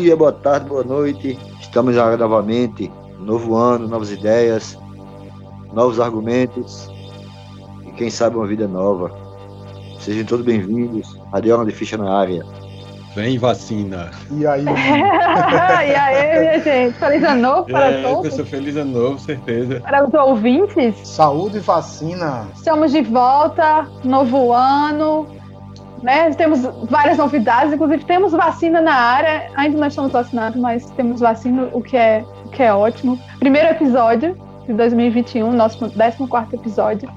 dia, boa tarde, boa noite. Estamos agora novamente. Novo ano, novas ideias, novos argumentos e quem sabe uma vida nova. Sejam todos bem-vindos. Radiola de Ficha na área. Vem vacina. E aí? e aí, minha gente? Feliz ano novo para é, todos. Pessoal, feliz ano novo, certeza. Para os ouvintes. Saúde e vacina. Estamos de volta, novo ano. Né? Temos várias novidades, inclusive temos vacina na área. Ainda não estamos vacinados, mas temos vacina, o que é, o que é ótimo. Primeiro episódio de 2021, nosso 14 episódio.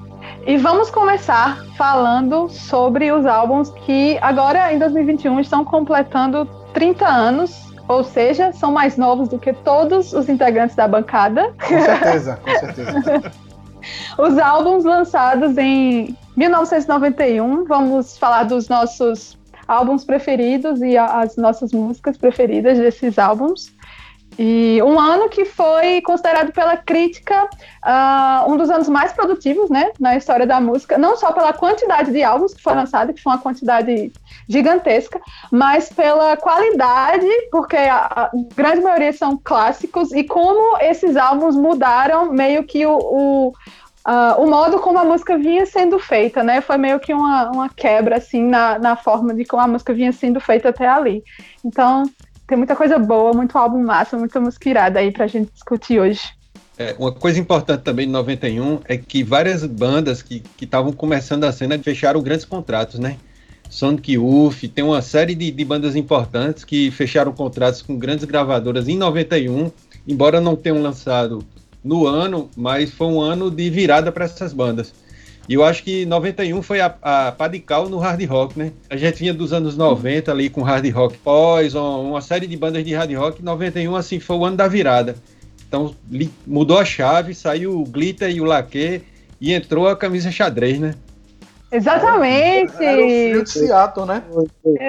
E vamos começar falando sobre os álbuns que agora em 2021 estão completando 30 anos, ou seja, são mais novos do que todos os integrantes da bancada. Com certeza, com certeza. os álbuns lançados em 1991, vamos falar dos nossos álbuns preferidos e as nossas músicas preferidas desses álbuns. E um ano que foi considerado pela crítica uh, um dos anos mais produtivos né, na história da música, não só pela quantidade de álbuns que foi lançado, que foi uma quantidade gigantesca, mas pela qualidade, porque a, a grande maioria são clássicos, e como esses álbuns mudaram meio que o, o Uh, o modo como a música vinha sendo feita, né? Foi meio que uma, uma quebra, assim, na, na forma de como a música vinha sendo feita até ali. Então, tem muita coisa boa, muito álbum massa, muita música irada aí pra gente discutir hoje. É, uma coisa importante também de 91 é que várias bandas que estavam começando a cena fecharam grandes contratos, né? Sonic Youth, tem uma série de, de, bandas importantes que fecharam contratos com grandes gravadoras em 91, embora não tenham lançado no ano, mas foi um ano de virada para essas bandas. E eu acho que 91 foi a, a padical no hard rock, né? A gente vinha dos anos 90 ali com hard rock Poison, uma série de bandas de hard rock. 91, assim, foi o ano da virada. Então li, mudou a chave, saiu o glitter e o laque e entrou a camisa xadrez, né? Exatamente! Era, era o frio de Seattle, né?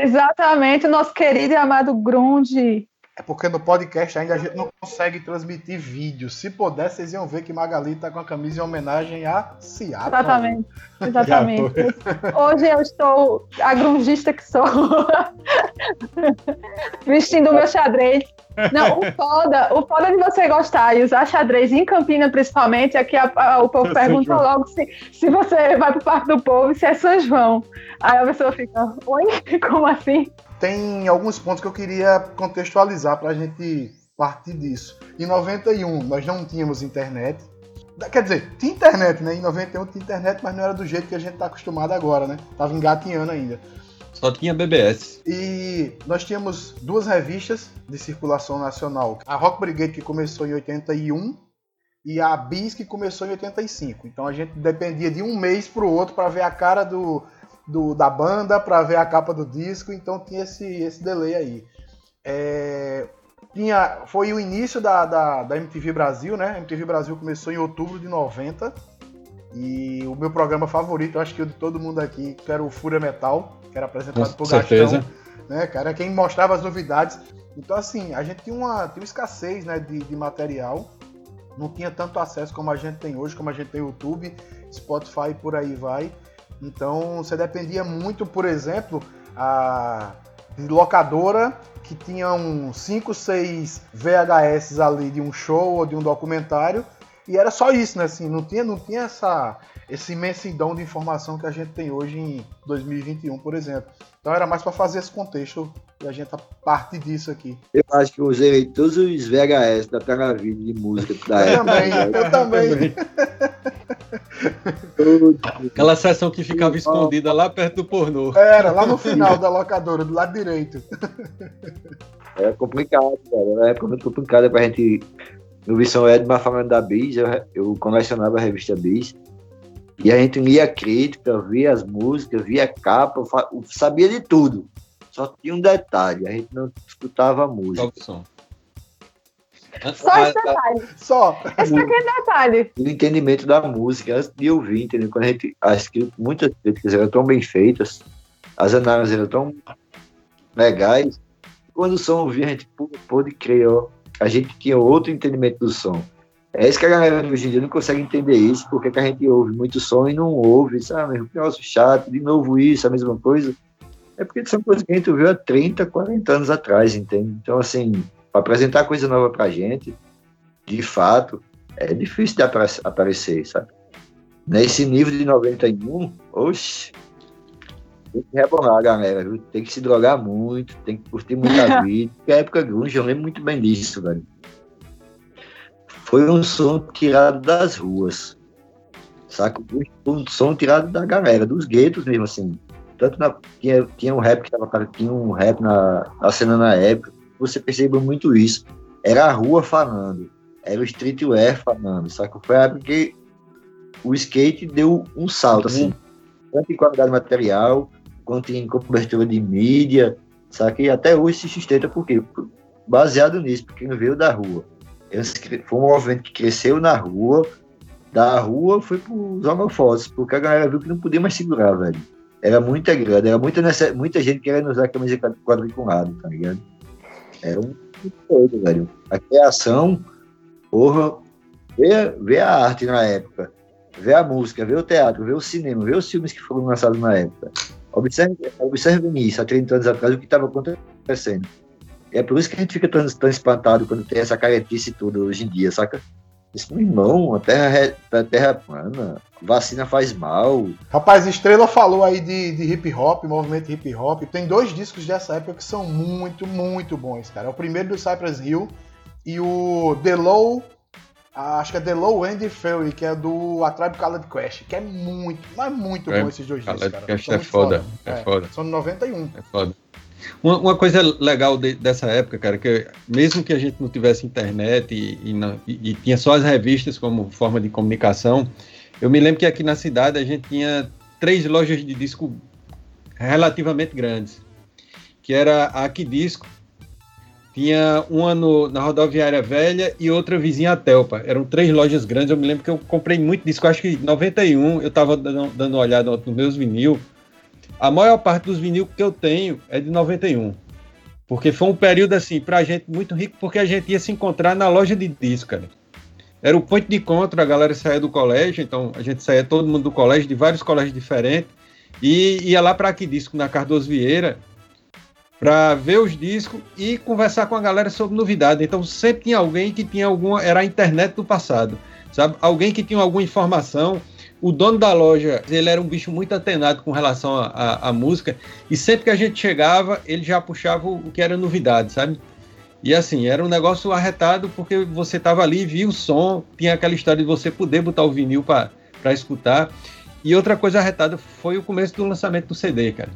Exatamente, o nosso querido e amado grunge é porque no podcast ainda a gente não consegue transmitir vídeo. Se puder, vocês iam ver que Magali tá com a camisa em homenagem a Seattle. Exatamente. Exatamente. Hoje eu estou a grungista que sou. Vestindo o meu xadrez. Não, o foda, o foda de você gostar e usar xadrez em Campina, principalmente, é que a, a, o povo pergunta logo se, se você vai pro Parque do Povo e se é São João. Aí a pessoa fica, oi? Como assim? Tem alguns pontos que eu queria contextualizar para a gente partir disso. Em 91 nós não tínhamos internet. Quer dizer, tinha internet, né? Em 91 tinha internet, mas não era do jeito que a gente está acostumado agora, né? Tava engatinhando ainda. Só tinha BBS. E nós tínhamos duas revistas de circulação nacional. A Rock Brigade, que começou em 81, e a Bis, que começou em 85. Então a gente dependia de um mês para o outro para ver a cara do, do, da banda para ver a capa do disco, então tinha esse, esse delay aí. É, tinha, foi o início da, da, da, MTV Brasil, né? A MTV Brasil começou em outubro de 90. E o meu programa favorito, acho que o de todo mundo aqui, que era o Fúria Metal, que era apresentado Com por certeza. Gastão, né, cara? Quem mostrava as novidades. Então, assim, a gente tinha uma, tinha uma escassez né, de, de material. Não tinha tanto acesso como a gente tem hoje, como a gente tem YouTube, Spotify por aí vai. Então você dependia muito, por exemplo, a de locadora que tinham 5, 6 VHS ali de um show ou de um documentário e era só isso, né? Assim, não tinha, não tinha essa, essa imensidão de informação que a gente tem hoje em 2021, por exemplo. Então era mais para fazer esse contexto e a gente parte disso aqui. Eu acho que eu usei todos os VHS da Televídeo de música da eu época. Também, eu também. Aquela sessão que ficava escondida lá perto do pornô. Era, lá no final da locadora, do lado direito. Era complicado, cara. Era uma época muito complicada pra gente. No Visão Edmar falando da Bis, eu, eu colecionava a revista Bis. E a gente lia a crítica, via as músicas, via a capa, sabia de tudo. Só tinha um detalhe, a gente não escutava a música. Só Só esse detalhe. Só. Esse pequeno detalhe. O entendimento da música, antes de ouvir, entendeu? Quando a gente. As, muitas críticas eram tão bem feitas, as análises eram tão legais. Quando o som ouvia, a gente pôde crer, ó. A gente tinha outro entendimento do som. É isso que a galera hoje em dia não consegue entender isso, porque que a gente ouve muito som e não ouve, sabe? Um negócio chato, de novo isso, a mesma coisa. É porque são coisas que a gente viu há 30, 40 anos atrás, entende? Então, assim, para apresentar coisa nova pra gente, de fato, é difícil de aparecer, sabe? Nesse nível de 91, oxe, tem que rebolar, galera, viu? Tem que se drogar muito, tem que curtir muita vida. Porque a época grunge, eu lembro muito bem disso, velho. Foi um som tirado das ruas, saca? Um som tirado da galera, dos guetos mesmo, assim. Tanto na, tinha, tinha um rap que tava, tinha um rap na, na cena na época, você percebeu muito isso. Era a rua falando, era o streetwear falando, saca? Foi a época que o skate deu um salto, assim, tanto em qualidade material, quanto em cobertura de mídia, sabe? E até hoje se sustenta porque baseado nisso, porque não veio da rua. Foi um movimento que cresceu na rua, da rua foi para os holofotes, porque a galera viu que não podia mais segurar, velho. Era muita grana, era muita, nessa, muita gente querendo usar a camisa quadriculada, tá ligado? Era um todo, velho. A criação, porra, ver, ver a arte na época, ver a música, ver o teatro, ver o cinema, ver os filmes que foram lançados na época. Observe, observe isso, há 30 anos atrás, o que estava acontecendo. É por isso que a gente fica tão, tão espantado quando tem essa caretice tudo hoje em dia, saca? Isso, meu irmão, a terra, a terra é plana, vacina faz mal. Rapaz, Estrela falou aí de, de hip hop, movimento hip hop. Tem dois discos dessa época que são muito, muito bons, cara. O primeiro do Cypress Hill e o The Low acho que é The Low End Fury, que é do A Tribe Called Quest, que é muito, mas muito é, bom esses dois discos, cara. Quest é foda, foda, é, foda. São de 91. É foda. Uma, uma coisa legal de, dessa época, cara, que mesmo que a gente não tivesse internet e, e, não, e, e, tinha só as revistas como forma de comunicação, eu me lembro que aqui na cidade a gente tinha três lojas de disco relativamente grandes, que era a Aqui Disco, tinha uma no, na rodoviária velha e outra vizinha a Telpa. Eram três lojas grandes. Eu me lembro que eu comprei muito disco. Acho que em 91 eu estava dando, dando uma olhada nos meus vinil. A maior parte dos vinil que eu tenho é de 91. Porque foi um período assim, pra gente muito rico, porque a gente ia se encontrar na loja de disco, cara. Era o ponto de encontro, a galera saía do colégio, então a gente saía todo mundo do colégio, de vários colégios diferentes, e ia lá para aqui disco na Cardoso Vieira, para ver os discos e conversar com a galera sobre novidade. Então sempre tinha alguém que tinha alguma. Era a internet do passado, sabe? Alguém que tinha alguma informação. O dono da loja, ele era um bicho muito atenado com relação à música, e sempre que a gente chegava, ele já puxava o, o que era novidade, sabe? E assim, era um negócio arretado porque você estava ali, via o som, tinha aquela história de você poder botar o vinil para escutar. E outra coisa arretada foi o começo do lançamento do CD, cara.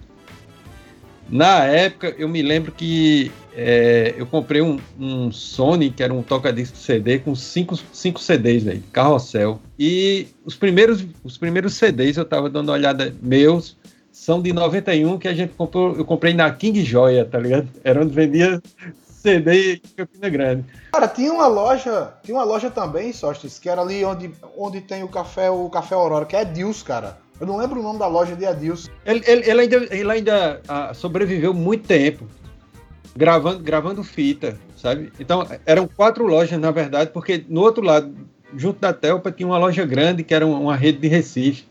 Na época, eu me lembro que é, eu comprei um, um, Sony, que era um toca-disco CD, com cinco, cinco CDs, velho, carrossel. E os primeiros, os primeiros CDs, eu tava dando uma olhada meus, são de 91, que a gente comprou, eu comprei na King Joia, tá ligado? Era onde vendia CD em Campina Grande. Cara, tinha uma loja, tinha uma loja também, Sostes, que era ali onde, onde tem o café, o café Aurora, que é Deus, cara. Eu não lembro o nome da loja de Adilson. Ele, ele, ele ainda, ele ainda ah, sobreviveu muito tempo gravando, gravando fita, sabe? Então, eram quatro lojas, na verdade, porque no outro lado, junto da Telpa, tinha uma loja grande que era uma rede de Recife.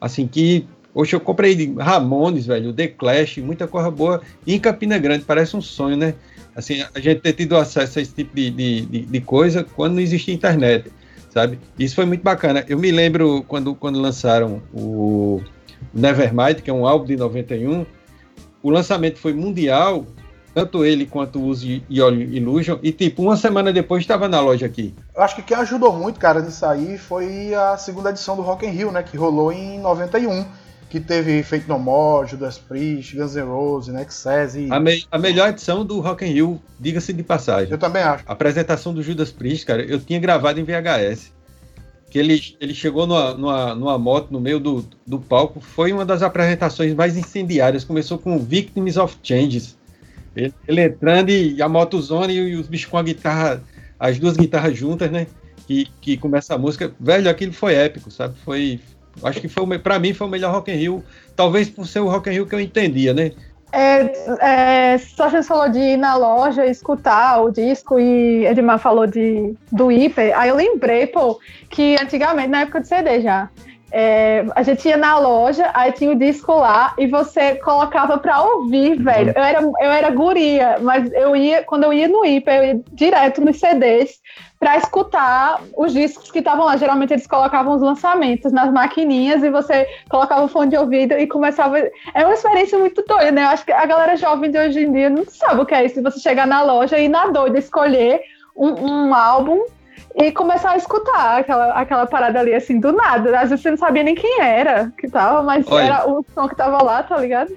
Assim, que Hoje eu comprei Ramones, velho, The Clash, muita coisa boa. E em Campina Grande, parece um sonho, né? Assim, a gente ter tido acesso a esse tipo de, de, de, de coisa quando não existia internet sabe? Isso foi muito bacana. Eu me lembro quando, quando lançaram o Nevermind, que é um álbum de 91, o lançamento foi mundial, tanto ele quanto o Use Illusion, e tipo, uma semana depois estava na loja aqui. Eu acho que quem ajudou muito, cara, nisso aí foi a segunda edição do Rock in Rio, né, que rolou em 91 que teve Fate No More, Judas Priest, Guns N' Roses, Nexus e... A, me a melhor edição do Rock in Rio, diga-se de passagem. Eu também acho. A apresentação do Judas Priest, cara, eu tinha gravado em VHS. Que ele, ele chegou numa, numa, numa moto no meio do, do palco, foi uma das apresentações mais incendiárias. Começou com Victims of Changes. Ele, ele entrando e a motozone e os bichos com a guitarra, as duas guitarras juntas, né? Que, que começa a música. Velho, aquilo foi épico, sabe? Foi, Acho que foi para mim foi o melhor Rock in Rio, talvez por ser o Rock in Rio que eu entendia, né? É, é, só a gente falou de ir na loja escutar o disco e Edmar falou de, do hiper. Aí eu lembrei, pô, que antigamente, na época de CD já, é, a gente ia na loja, aí tinha o disco lá e você colocava pra ouvir, velho. Eu era, eu era guria, mas eu ia, quando eu ia no IPA, eu ia direto nos CDs para escutar os discos que estavam lá. Geralmente eles colocavam os lançamentos nas maquininhas e você colocava o fone de ouvido e começava. É uma experiência muito doida, né? Eu acho que a galera jovem de hoje em dia não sabe o que é isso. Você chegar na loja e na doida escolher um, um álbum e começar a escutar aquela, aquela parada ali, assim, do nada. Às vezes você não sabia nem quem era que tava, mas Olha, era o som que tava lá, tá ligado?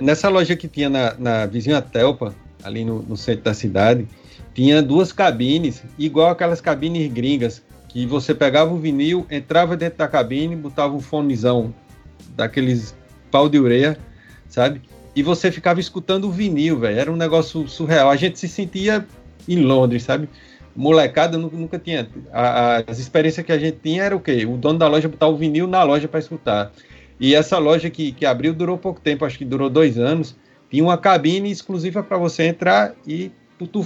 Nessa loja que tinha na, na vizinha Telpa, ali no, no centro da cidade, tinha duas cabines, igual aquelas cabines gringas, que você pegava o vinil, entrava dentro da cabine, botava um fonezão daqueles pau de ureia, sabe? E você ficava escutando o vinil, velho. Era um negócio surreal. A gente se sentia em Londres, sabe? Molecada nunca tinha. A, as experiências que a gente tinha era o quê? O dono da loja botar o vinil na loja para escutar. E essa loja que, que abriu durou pouco tempo, acho que durou dois anos. Tinha uma cabine exclusiva para você entrar e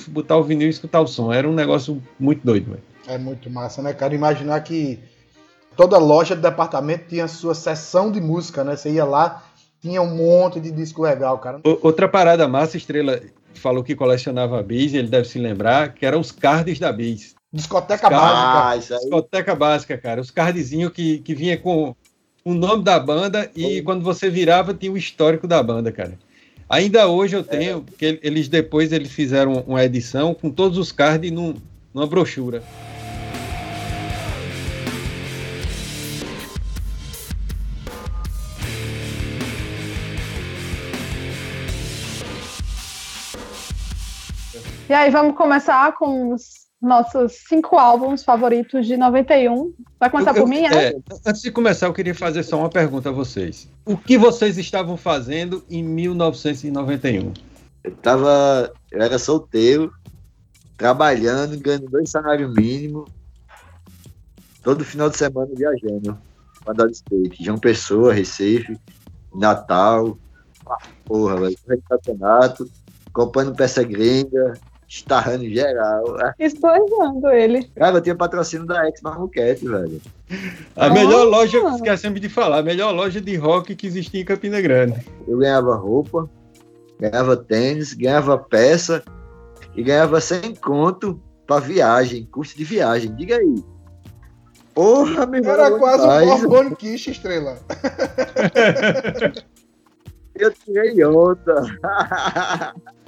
botar o vinil e escutar o som. Era um negócio muito doido, velho. É muito massa, né, cara? Imaginar que toda loja de departamento tinha sua seção de música, né? Você ia lá, tinha um monte de disco legal, cara. Outra parada massa, Estrela falou que colecionava bis, ele deve se lembrar, que eram os cards da bis. Discoteca básica. Ah, Discoteca básica, cara. Os cardzinhos que, que vinha com o nome da banda e quando você virava tinha o histórico da banda, cara. Ainda hoje eu é. tenho, é. que eles depois eles fizeram uma edição com todos os cards num, numa brochura. E aí, vamos começar com os nossos cinco álbuns favoritos de 91. Vai começar eu, por mim, é? é? Antes de começar, eu queria fazer só uma pergunta a vocês. O que vocês estavam fazendo em 1991? Eu tava. Eu era solteiro, trabalhando, ganhando dois salários mínimos, todo final de semana viajando. Para dar skate. João Pessoa, Recife, Natal. Porra, velho. Campeonato, comprando peça gringa, estarrando geral. Esbanjando ele. Cara, eu tinha patrocínio da Ex Marroquete, velho. A melhor loja, esquecemos de falar, a melhor loja de rock que existia em Campina Grande. Eu ganhava roupa, ganhava tênis, ganhava peça e ganhava 100 conto pra viagem, custo de viagem. Diga aí. Porra, meu Era irmão, quase um Borbone Kish, estrela. eu tirei onda.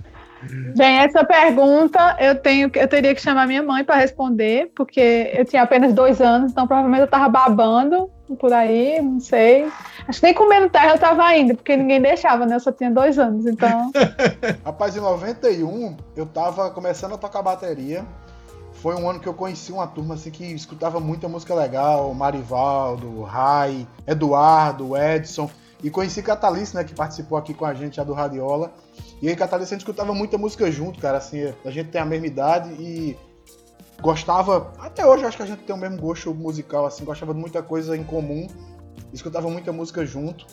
Bem, essa pergunta eu tenho, eu teria que chamar minha mãe para responder, porque eu tinha apenas dois anos, então provavelmente eu estava babando por aí, não sei. Acho que nem comendo terra eu estava indo, porque ninguém deixava, né? Eu só tinha dois anos, então. Rapaz, em 91 eu estava começando a tocar bateria. Foi um ano que eu conheci uma turma assim que escutava muita música legal, Marivaldo, Rai, Eduardo, Edson. E conheci Catalice, né, que participou aqui com a gente já do Radiola. E aí, Catalice, a gente escutava muita música junto, cara, assim, a gente tem a mesma idade e gostava, até hoje acho que a gente tem o mesmo gosto musical, assim, gostava de muita coisa em comum, escutava muita música junto.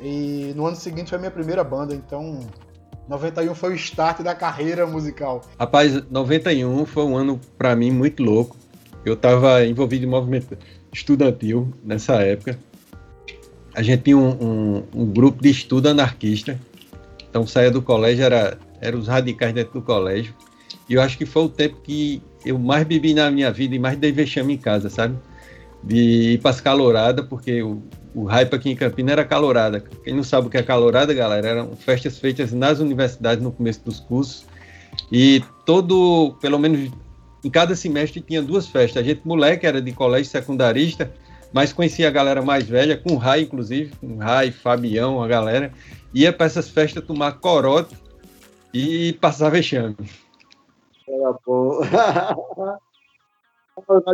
E no ano seguinte foi a minha primeira banda, então 91 foi o start da carreira musical. Rapaz, 91 foi um ano para mim muito louco. Eu estava envolvido em movimento estudantil nessa época a gente tinha um, um, um, grupo de estudo anarquista. Então saía do colégio, era, era os radicais dentro do colégio. E eu acho que foi o tempo que eu mais bebi na minha vida e mais dei vexame em casa, sabe? De ir para as caloradas, porque o, o hype aqui em Campina era calorada. Quem não sabe o que é calorada, galera, eram festas feitas nas universidades no começo dos cursos. E todo, pelo menos em cada semestre tinha duas festas. A gente, moleque, era de colégio secundarista, mas conhecia a galera mais velha, com o Rai, inclusive, com o Rai, Fabião, a galera, ia para essas festas tomar corote e passar vexame. Era porra.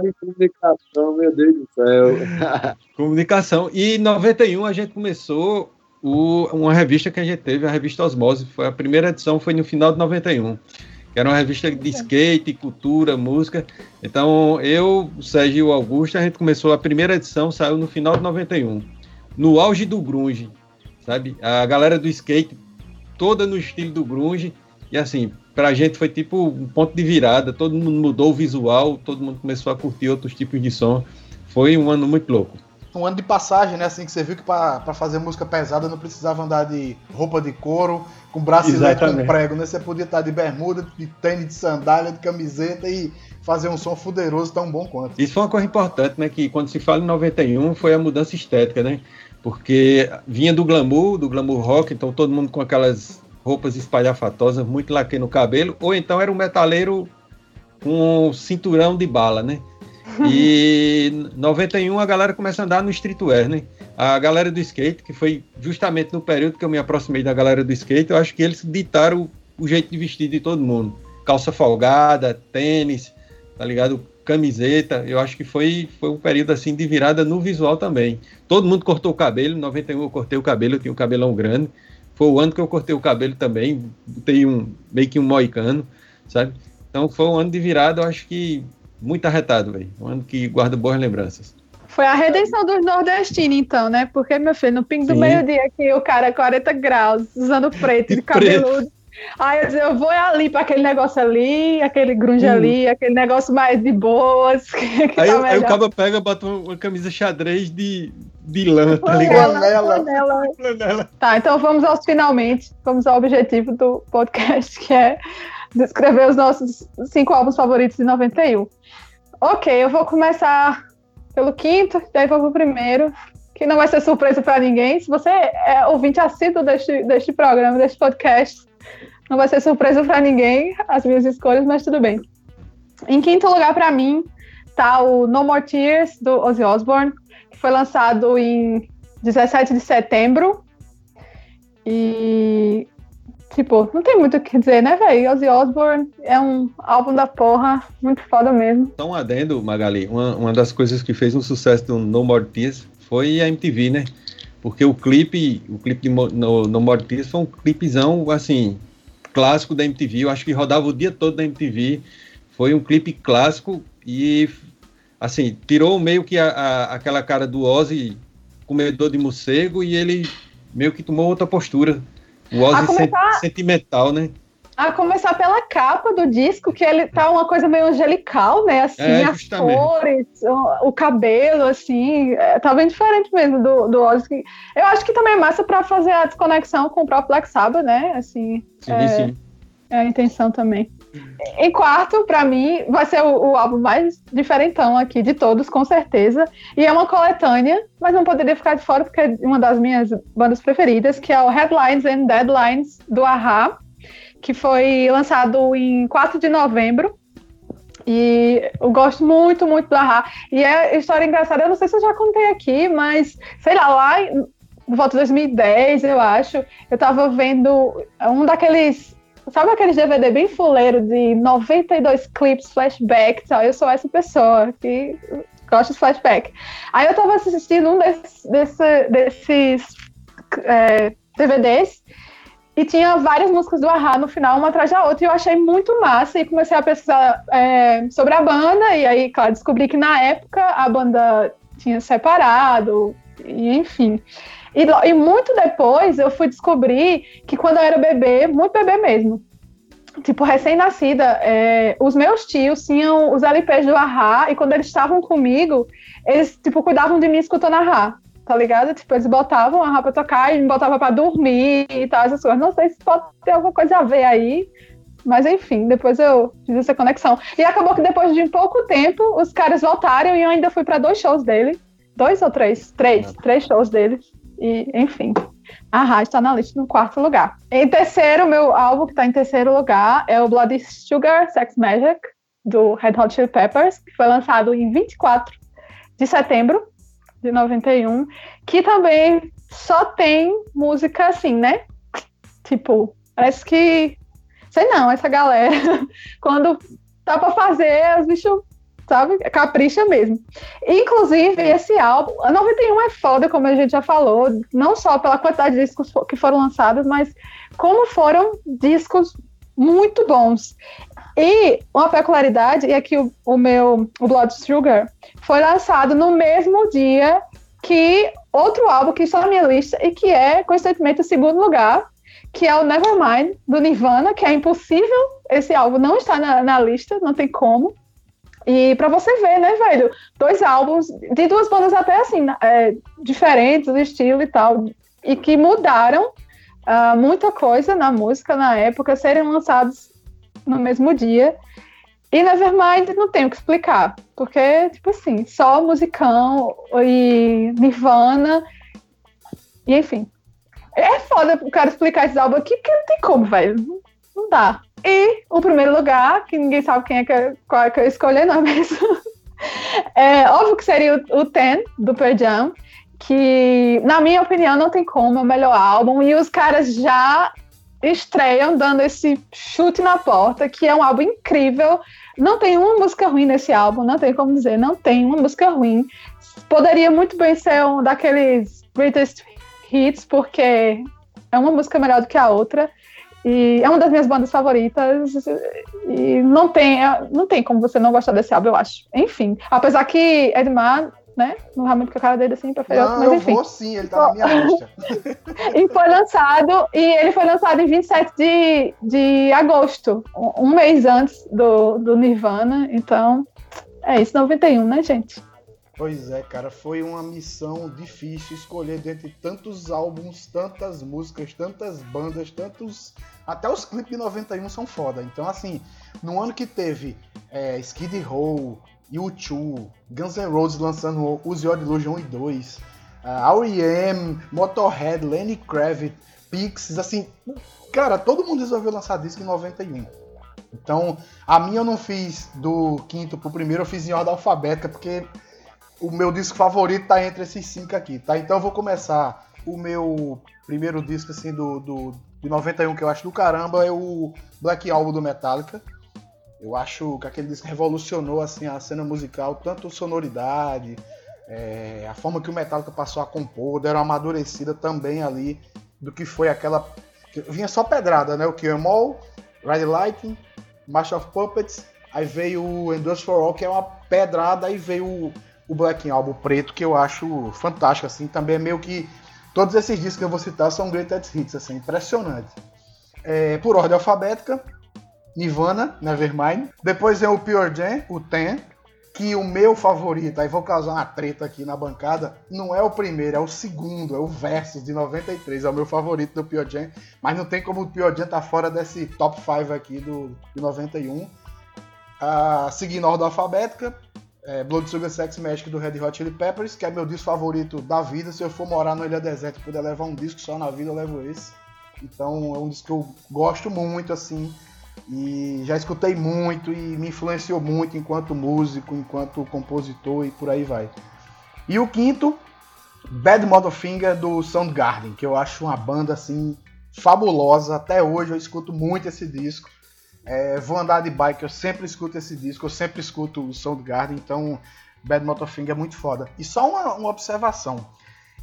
de comunicação, meu Deus do céu. comunicação. E em 91 a gente começou o, uma revista que a gente teve, a revista Osmose. Foi a primeira edição, foi no final de 91 que era uma revista de skate, cultura, música. Então, eu, Sérgio Augusto, a gente começou a primeira edição, saiu no final de 91, no auge do grunge, sabe? A galera do skate toda no estilo do grunge e assim, pra gente foi tipo um ponto de virada, todo mundo mudou o visual, todo mundo começou a curtir outros tipos de som. Foi um ano muito louco. Um ano de passagem, né? Assim que você viu que para fazer música pesada não precisava andar de roupa de couro, com bracelete com prego, né? Você podia estar de bermuda, de tênis de sandália, de camiseta e fazer um som fuderoso tão bom quanto. Isso foi uma coisa importante, né? Que quando se fala em 91 foi a mudança estética, né? Porque vinha do glamour, do glamour rock, então todo mundo com aquelas roupas espalhafatosas, muito laque no cabelo, ou então era um metaleiro com um cinturão de bala, né? E 91 a galera começa a andar no streetwear, né? A galera do skate, que foi justamente no período que eu me aproximei da galera do skate, eu acho que eles ditaram o, o jeito de vestir de todo mundo. Calça folgada, tênis, tá ligado? Camiseta. Eu acho que foi, foi um período assim de virada no visual também. Todo mundo cortou o cabelo. Em 91 eu cortei o cabelo, eu tinha um cabelão grande. Foi o ano que eu cortei o cabelo também. Botei um, meio que um moicano, sabe? Então foi um ano de virada, eu acho que muito arretado, velho. Um ano que guarda boas lembranças. Foi a redenção dos nordestinos, então, né? Porque, meu filho, no pingo do meio-dia aqui, o cara 40 graus, usando preto, de cabeludo. Aí eu eu vou ali para aquele negócio ali, aquele grunge hum. ali, aquele negócio mais de boas. aí, tá aí, o cabo pega, bota uma camisa xadrez de, de lã, tá ligado? Flanela. Flanela. Tá, então vamos aos finalmente, vamos ao objetivo do podcast, que é descrever os nossos cinco álbuns favoritos de 91. Ok, eu vou começar pelo quinto, daí vou pro primeiro, que não vai ser surpresa para ninguém. Se você é ouvinte assíduo deste, deste programa, deste podcast, não vai ser surpresa para ninguém as minhas escolhas, mas tudo bem. Em quinto lugar para mim tá o No More Tears do Ozzy Osbourne, que foi lançado em 17 de setembro. E tipo, não tem muito o que dizer, né, velho? Ozzy Osbourne é um álbum da porra, muito foda mesmo. Um adendo, Magali, uma, uma das coisas que fez um sucesso do No More Tears foi a MTV, né? Porque o clipe, o clipe de No, no More Tears foi um clipezão, assim, clássico da MTV. Eu acho que rodava o dia todo da MTV. Foi um clipe clássico e, assim, tirou meio que a, a, aquela cara do Ozzy comedor de morcego e ele meio que tomou outra postura. O Ozzy começar... sentimental, né? A começar pela capa do disco, que ele tá uma coisa meio angelical, né? Assim, é, as cores, o, o, cabelo, assim, é, tá bem diferente mesmo do, do Ozzy. Eu acho que também é massa para fazer a desconexão com o próprio Black Sabbath, né? Assim, sim, é, sim. É a intenção também. Em quarto, para mim, vai ser o, o, álbum mais diferentão aqui de todos, com certeza. E é uma coletânea, mas não poderia ficar de fora porque é uma das minhas bandas preferidas, que é o Headlines and Deadlines do Ahá que foi lançado em 4 de novembro. E eu gosto muito, muito do Ahá. E é história engraçada, eu não sei se eu já contei aqui, mas sei lá, lá no volta de 2010, eu acho, eu tava vendo um daqueles sabe aqueles DVD bem fuleiro de 92 clips, flashback tal? Eu sou essa pessoa que gosta de flashback. Aí eu tava assistindo um desses, desse, desses é, DVDs e tinha várias músicas do Ahá no final, uma atrás da outra, e eu achei muito massa. E comecei a pesquisar é, sobre a banda, e aí, claro, descobri que na época a banda tinha separado, e enfim. E, e muito depois eu fui descobrir que quando eu era bebê, muito bebê mesmo, tipo, recém-nascida, é, os meus tios tinham os LPs do Ahá, e quando eles estavam comigo, eles, tipo, cuidavam de mim escutando Ahá tá ligado? Tipo, eles botavam a pra tocar e me botavam pra dormir e tal, essas coisas. Não sei se pode ter alguma coisa a ver aí, mas enfim, depois eu fiz essa conexão. E acabou que depois de pouco tempo, os caras voltaram e eu ainda fui para dois shows dele. Dois ou três? Três. Três shows dele. E, enfim. A está na lista no quarto lugar. Em terceiro, meu álbum que está em terceiro lugar é o Bloody Sugar Sex Magic, do Red Hot Chili Peppers, que foi lançado em 24 de setembro de 91, que também só tem música assim, né? Tipo, parece que. Sei não, essa galera, quando tá pra fazer, os bichos, sabe, capricha mesmo. Inclusive, esse álbum, a 91 é foda, como a gente já falou, não só pela quantidade de discos que foram lançados, mas como foram discos muito bons. E uma peculiaridade é que o, o meu o Blood Sugar foi lançado no mesmo dia que outro álbum que está na minha lista e que é, coincidentemente, o segundo lugar, que é o Nevermind, do Nirvana, que é impossível esse álbum não estar na, na lista, não tem como. E para você ver, né, velho? Dois álbuns de duas bandas até assim, é, diferentes do estilo e tal, e que mudaram uh, muita coisa na música na época, serem lançados no mesmo dia. E Nevermind não tem o que explicar, porque, tipo assim, só musicão e Nirvana, e enfim. É foda o cara explicar esses álbuns aqui, porque não tem como, velho. Não dá. E o primeiro lugar, que ninguém sabe quem é que, qual é que eu escolhi, não é mesmo? É óbvio que seria o, o Ten, do Pearl Jam, que, na minha opinião, não tem como, é o melhor álbum, e os caras já estreiam dando esse chute na porta, que é um álbum incrível. Não tem uma música ruim nesse álbum, não tem como dizer, não tem uma música ruim. Poderia muito bem ser um daqueles greatest hits, porque é uma música melhor do que a outra. E é uma das minhas bandas favoritas. E não tem, não tem como você não gostar desse álbum, eu acho. Enfim, apesar que Edmar né? Não realmente com a cara dele assim, preferi não, mas enfim. Eu vou sim, ele tá na minha lista. e foi lançado, e ele foi lançado em 27 de, de agosto, um mês antes do, do Nirvana, então é isso, 91, né, gente? Pois é, cara, foi uma missão difícil escolher dentre tantos álbuns, tantas músicas, tantas bandas, tantos. Até os clipes de 91 são foda. Então, assim, no ano que teve é, Skid Row, U2, Guns N' Roses lançando Use Your Illusion 1 e 2, uh, R.E.M., Motorhead, Lenny Kravitz, Pixies, assim, cara, todo mundo resolveu lançar disco em 91. Então, a minha eu não fiz do quinto pro primeiro, eu fiz em ordem alfabética, porque o meu disco favorito tá entre esses cinco aqui, tá? Então eu vou começar o meu primeiro disco, assim, do, do de 91 que eu acho do caramba é o Black Album do Metallica. Eu acho que aquele disco revolucionou assim a cena musical, tanto sonoridade, é, a forma que o Metallica passou a compor, deram uma amadurecida também ali do que foi aquela vinha só pedrada, né? O Kill All, Ride Lightning, March of Puppets, aí veio o Endurance for All, que é uma pedrada, aí veio o, Black Album preto, que eu acho fantástico, assim, também é meio que todos esses discos que eu vou citar são greatest hits, assim, impressionante. É, por ordem alfabética, Nirvana, Nevermind. Depois é o Pure Jam, o Ten, que o meu favorito, aí vou causar uma treta aqui na bancada, não é o primeiro, é o segundo, é o Versus de 93, é o meu favorito do Pure Jam, mas não tem como o Pure Jam tá fora desse top 5 aqui do, de 91. Ah, seguindo a ordem alfabética, é Blood Sugar Sex Magic do Red Hot Chili Peppers, que é meu disco favorito da vida. Se eu for morar na Ilha Deserta e puder levar um disco só na vida, eu levo esse. Então é um disco que eu gosto muito, assim. E já escutei muito e me influenciou muito enquanto músico, enquanto compositor e por aí vai. E o quinto, Bad Motherfinger do Soundgarden, que eu acho uma banda assim fabulosa. Até hoje eu escuto muito esse disco. É, vou andar de bike, eu sempre escuto esse disco, eu sempre escuto o Soundgarden, então Bad Motherfinger é muito foda. E só uma, uma observação.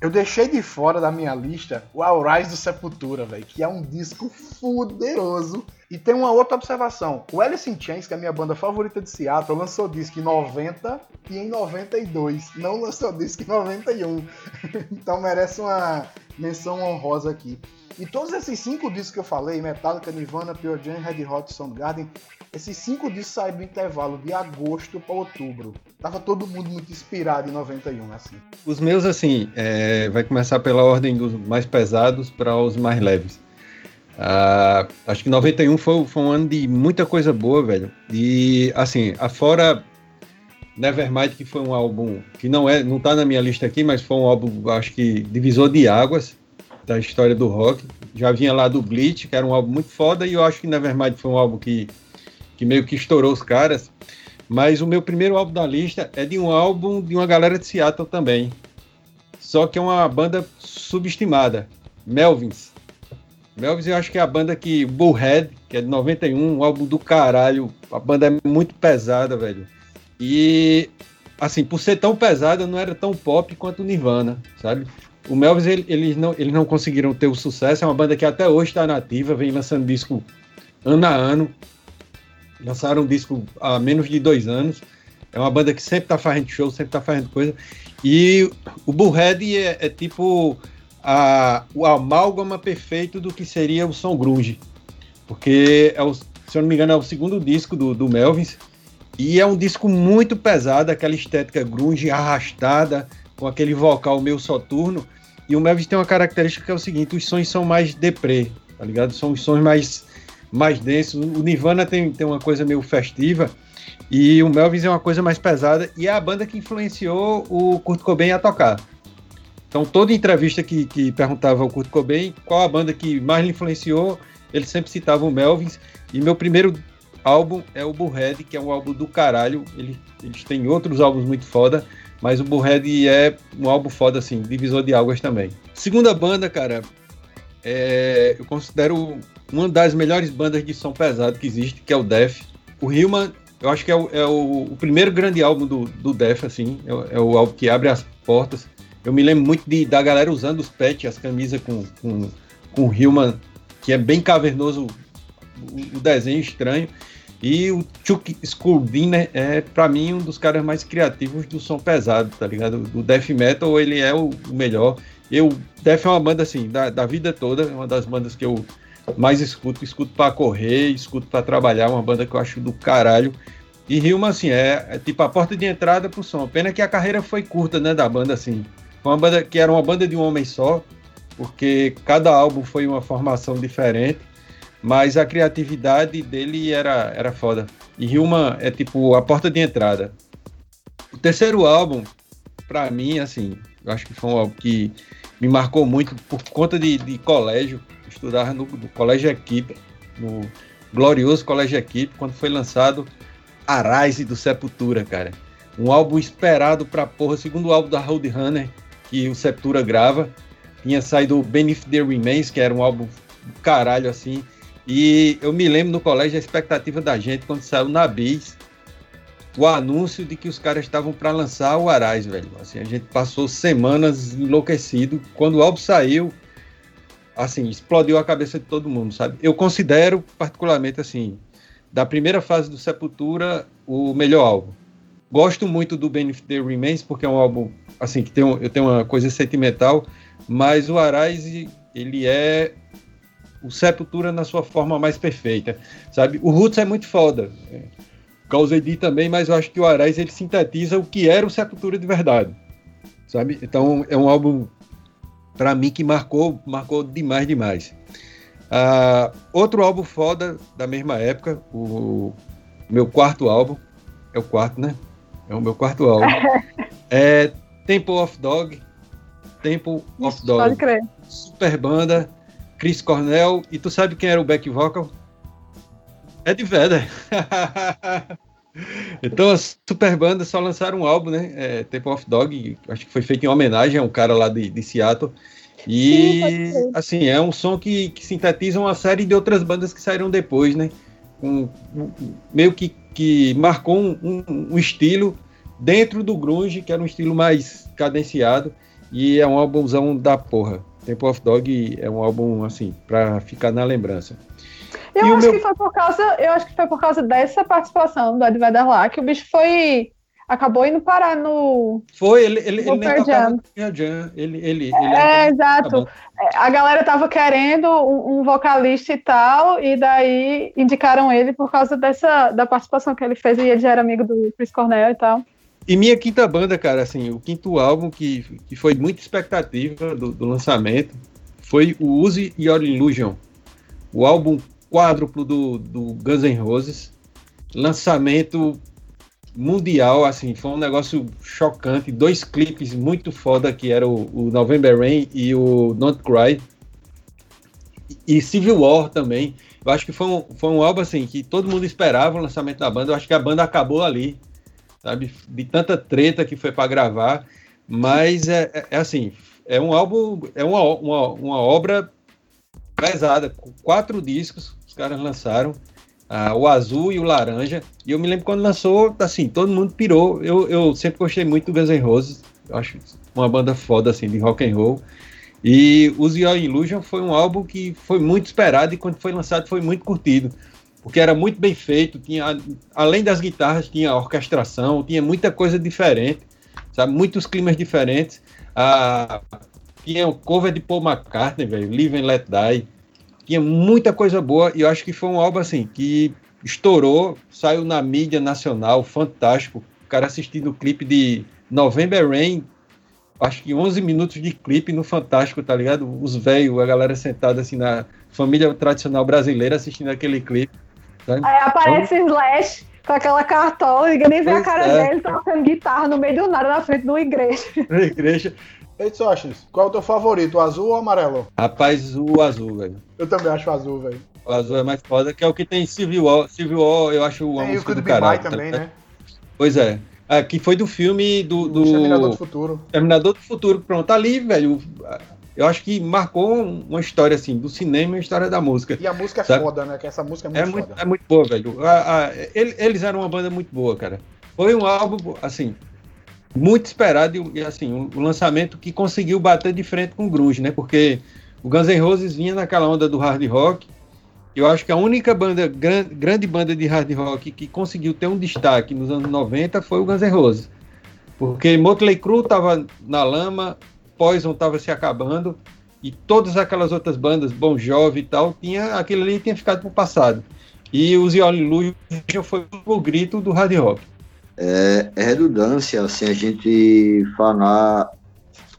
Eu deixei de fora da minha lista o Rise do Sepultura, velho, que é um disco fuderoso. E tem uma outra observação. O Alice in Chains, que é a minha banda favorita de Seattle, lançou disco em 90 e em 92. Não lançou disco em 91. então merece uma menção honrosa aqui. E todos esses cinco discos que eu falei, Metallica, Nirvana, Pure Jam, Red Hot, Soundgarden, esses cinco discos saíram do intervalo de agosto para outubro. Tava todo mundo muito inspirado em 91, assim. Os meus, assim, é, vai começar pela ordem dos mais pesados para os mais leves. Uh, acho que 91 foi, foi um ano de muita coisa boa, velho. E, assim, afora Nevermind, que foi um álbum que não é, não tá na minha lista aqui, mas foi um álbum, acho que divisor de águas da história do rock. Já vinha lá do Bleach, que era um álbum muito foda, e eu acho que Nevermind foi um álbum que, que meio que estourou os caras. Mas o meu primeiro álbum da lista é de um álbum de uma galera de Seattle também. Só que é uma banda subestimada, Melvins. Melvins eu acho que é a banda que Bullhead, que é de 91, um álbum do caralho. A banda é muito pesada, velho. E assim, por ser tão pesada, não era tão pop quanto o Nirvana, sabe? O Melvis, ele, eles, não, eles não conseguiram ter o sucesso. É uma banda que até hoje está nativa, vem lançando disco ano a ano. Lançaram um disco há menos de dois anos. É uma banda que sempre está fazendo show, sempre está fazendo coisa. E o Bullhead é, é tipo a, o amálgama perfeito do que seria o som grunge. Porque, é o, se eu não me engano, é o segundo disco do, do Melvins. E é um disco muito pesado, aquela estética grunge arrastada, com aquele vocal meio soturno. E o Melvins tem uma característica que é o seguinte: os sons são mais deprê, tá ligado? São os sons mais, mais densos. O Nirvana tem, tem uma coisa meio festiva. E o Melvins é uma coisa mais pesada. E é a banda que influenciou o Kurt Cobain a tocar. Então, toda entrevista que, que perguntava ao Kurt Cobain qual a banda que mais lhe influenciou, ele sempre citava o Melvins. E meu primeiro álbum é o Bullhead, que é um álbum do caralho. Ele, eles têm outros álbuns muito foda, mas o Bullhead é um álbum foda, assim, divisor de águas também. Segunda banda, cara, é, eu considero uma das melhores bandas de som pesado que existe, que é o Def. O Hillman, eu acho que é o, é o, o primeiro grande álbum do, do Def, assim, é, é, o álbum que abre as portas. Eu me lembro muito de, da galera usando os pets, as camisas com, com, com o Hillman, que é bem cavernoso, o, o desenho estranho. E o Chuck Schuldiner é, para mim, um dos caras mais criativos do som pesado, tá ligado? Do death metal, ele é o, o melhor. Eu, Death é uma banda, assim, da, da vida toda, é uma das bandas que eu mais escuto. Escuto para correr, escuto para trabalhar, uma banda que eu acho do caralho. E Rilma, assim, é, é, tipo a porta de entrada pro som. Pena que a carreira foi curta, né, da banda, assim. Foi uma banda que era uma banda de um homem só, porque cada álbum foi uma formação diferente mas a criatividade dele era, era foda. E Hilma é tipo a porta de entrada. O terceiro álbum, para mim, assim, eu acho que foi um álbum que me marcou muito por conta de, de colégio. estudar no, no, Colégio Equipe, no glorioso Colégio Equipe, quando foi lançado Arise do Sepultura, cara. Um álbum esperado pra porra, segundo álbum da Roadrunner, que o Sepultura grava. Tinha saído Beneath the Remains, que era um álbum caralho assim. E eu me lembro no colégio a expectativa da gente quando saiu na Bis o anúncio de que os caras estavam para lançar o Arais, velho. Assim, a gente passou semanas enlouquecido. Quando o álbum saiu, assim, explodiu a cabeça de todo mundo, sabe? Eu considero particularmente assim, da primeira fase do Sepultura, o melhor álbum. Gosto muito do Benefit the Remains porque é um álbum assim que tem um, eu tenho uma coisa sentimental, mas o Arais ele é o Sepultura na sua forma mais perfeita, sabe? O Roots é muito foda. É. Causedi também, mas eu acho que o Arais ele sintetiza o que era o Sepultura de verdade, sabe? Então é um álbum para mim que marcou, marcou demais, demais. Uh, outro álbum foda da mesma época, o meu quarto álbum, é o quarto, né? É o meu quarto álbum. é Temple of Dog. Temple of Dog. Pode crer. Super banda Chris Cornell. E tu sabe quem era o back vocal? Ed Vedder. então, as super bandas só lançaram um álbum, né? É, Temple of Dog, acho que foi feito em homenagem a um cara lá de, de Seattle. E, Sim, assim, é um som que, que sintetiza uma série de outras bandas que saíram depois, né? Um, um, meio que, que marcou um, um, estilo dentro do grunge, que era um estilo mais cadenciado, e é um álbumzão da porra. Temple of Dog é um álbum assim para ficar na lembrança. Eu e acho meu... que foi por causa, eu acho que foi por causa dessa participação do Ed Vedder lá que o bicho foi acabou indo parar no Foi, ele ele, ele nem tocava no Jam. Ele ele, ele É, exato. É, a galera tava querendo um, um, vocalista e tal, e daí indicaram ele por causa dessa da participação que ele fez e ele já era amigo do Chris Cornell e tal. E minha quinta banda, cara, assim, o quinto álbum que, que foi muita expectativa do, do lançamento foi o Use Your Illusion, o álbum quádruplo do, do Guns N' Roses, lançamento mundial, assim, foi um negócio chocante, dois clipes muito foda que era o, o November Rain e o Not Cry, e Civil War também, eu acho que foi um, foi um álbum, assim, que todo mundo esperava o lançamento da banda, eu acho que a banda acabou ali, sabe? De tanta treta que foi para gravar, mas é, é, é, assim, é um álbum, é uma, uma, uma obra pesada, quatro discos os caras lançaram, ah, o azul e o laranja, e eu me lembro quando lançou, assim, todo mundo pirou, eu, eu sempre gostei muito do Guns N' Roses, acho uma banda foda, assim, de rock and roll, e o Your Illusion foi um álbum que foi muito esperado e quando foi lançado foi muito curtido porque era muito bem feito, tinha além das guitarras tinha orquestração, tinha muita coisa diferente, sabe, muitos climas diferentes. Ah, tinha o cover de Paul McCartney, velho, Live and Let Die. Tinha muita coisa boa e eu acho que foi um álbum assim que estourou, saiu na mídia nacional, fantástico. O cara assistindo o clipe de November Rain, acho que 11 minutos de clipe no Fantástico, tá ligado? Os velhos, a galera sentada assim na família tradicional brasileira assistindo aquele clipe. Sabe? Aí aparece então, Slash com aquela cartola, ninguém nem vê a cara é. dele tocando guitarra no meio do nada na frente de uma igreja. Na igreja. Ei, Sócrates, qual é o teu favorito, o azul ou o amarelo? Rapaz, o azul, velho. Eu também acho o azul, velho. O azul é mais foda, que é o que tem Civil War. Civil War, eu acho uma tem música o do caralho. também, tá, né? Pois é. é. Que foi do filme do, do... Terminador do Futuro. Terminador do Futuro. Pronto, tá ali, velho. Eu acho que marcou uma história, assim, do cinema e a história da música. E a música é sabe? foda, né? Que essa música é muito é muito, foda. É muito boa, velho. A, a, eles eram uma banda muito boa, cara. Foi um álbum, assim, muito esperado e, assim, um lançamento que conseguiu bater de frente com o grunge, né? Porque o Guns N' Roses vinha naquela onda do hard rock eu acho que a única banda, gran, grande banda de hard rock que conseguiu ter um destaque nos anos 90 foi o Guns N' Roses. Porque Motley Crue estava na lama, Poison estava se acabando, e todas aquelas outras bandas, Bon Jovi e tal, tinha, aquilo ali tinha ficado para o passado. E o Zion Illusion foi o grito do hard rock. É, é, redundância, assim, a gente falar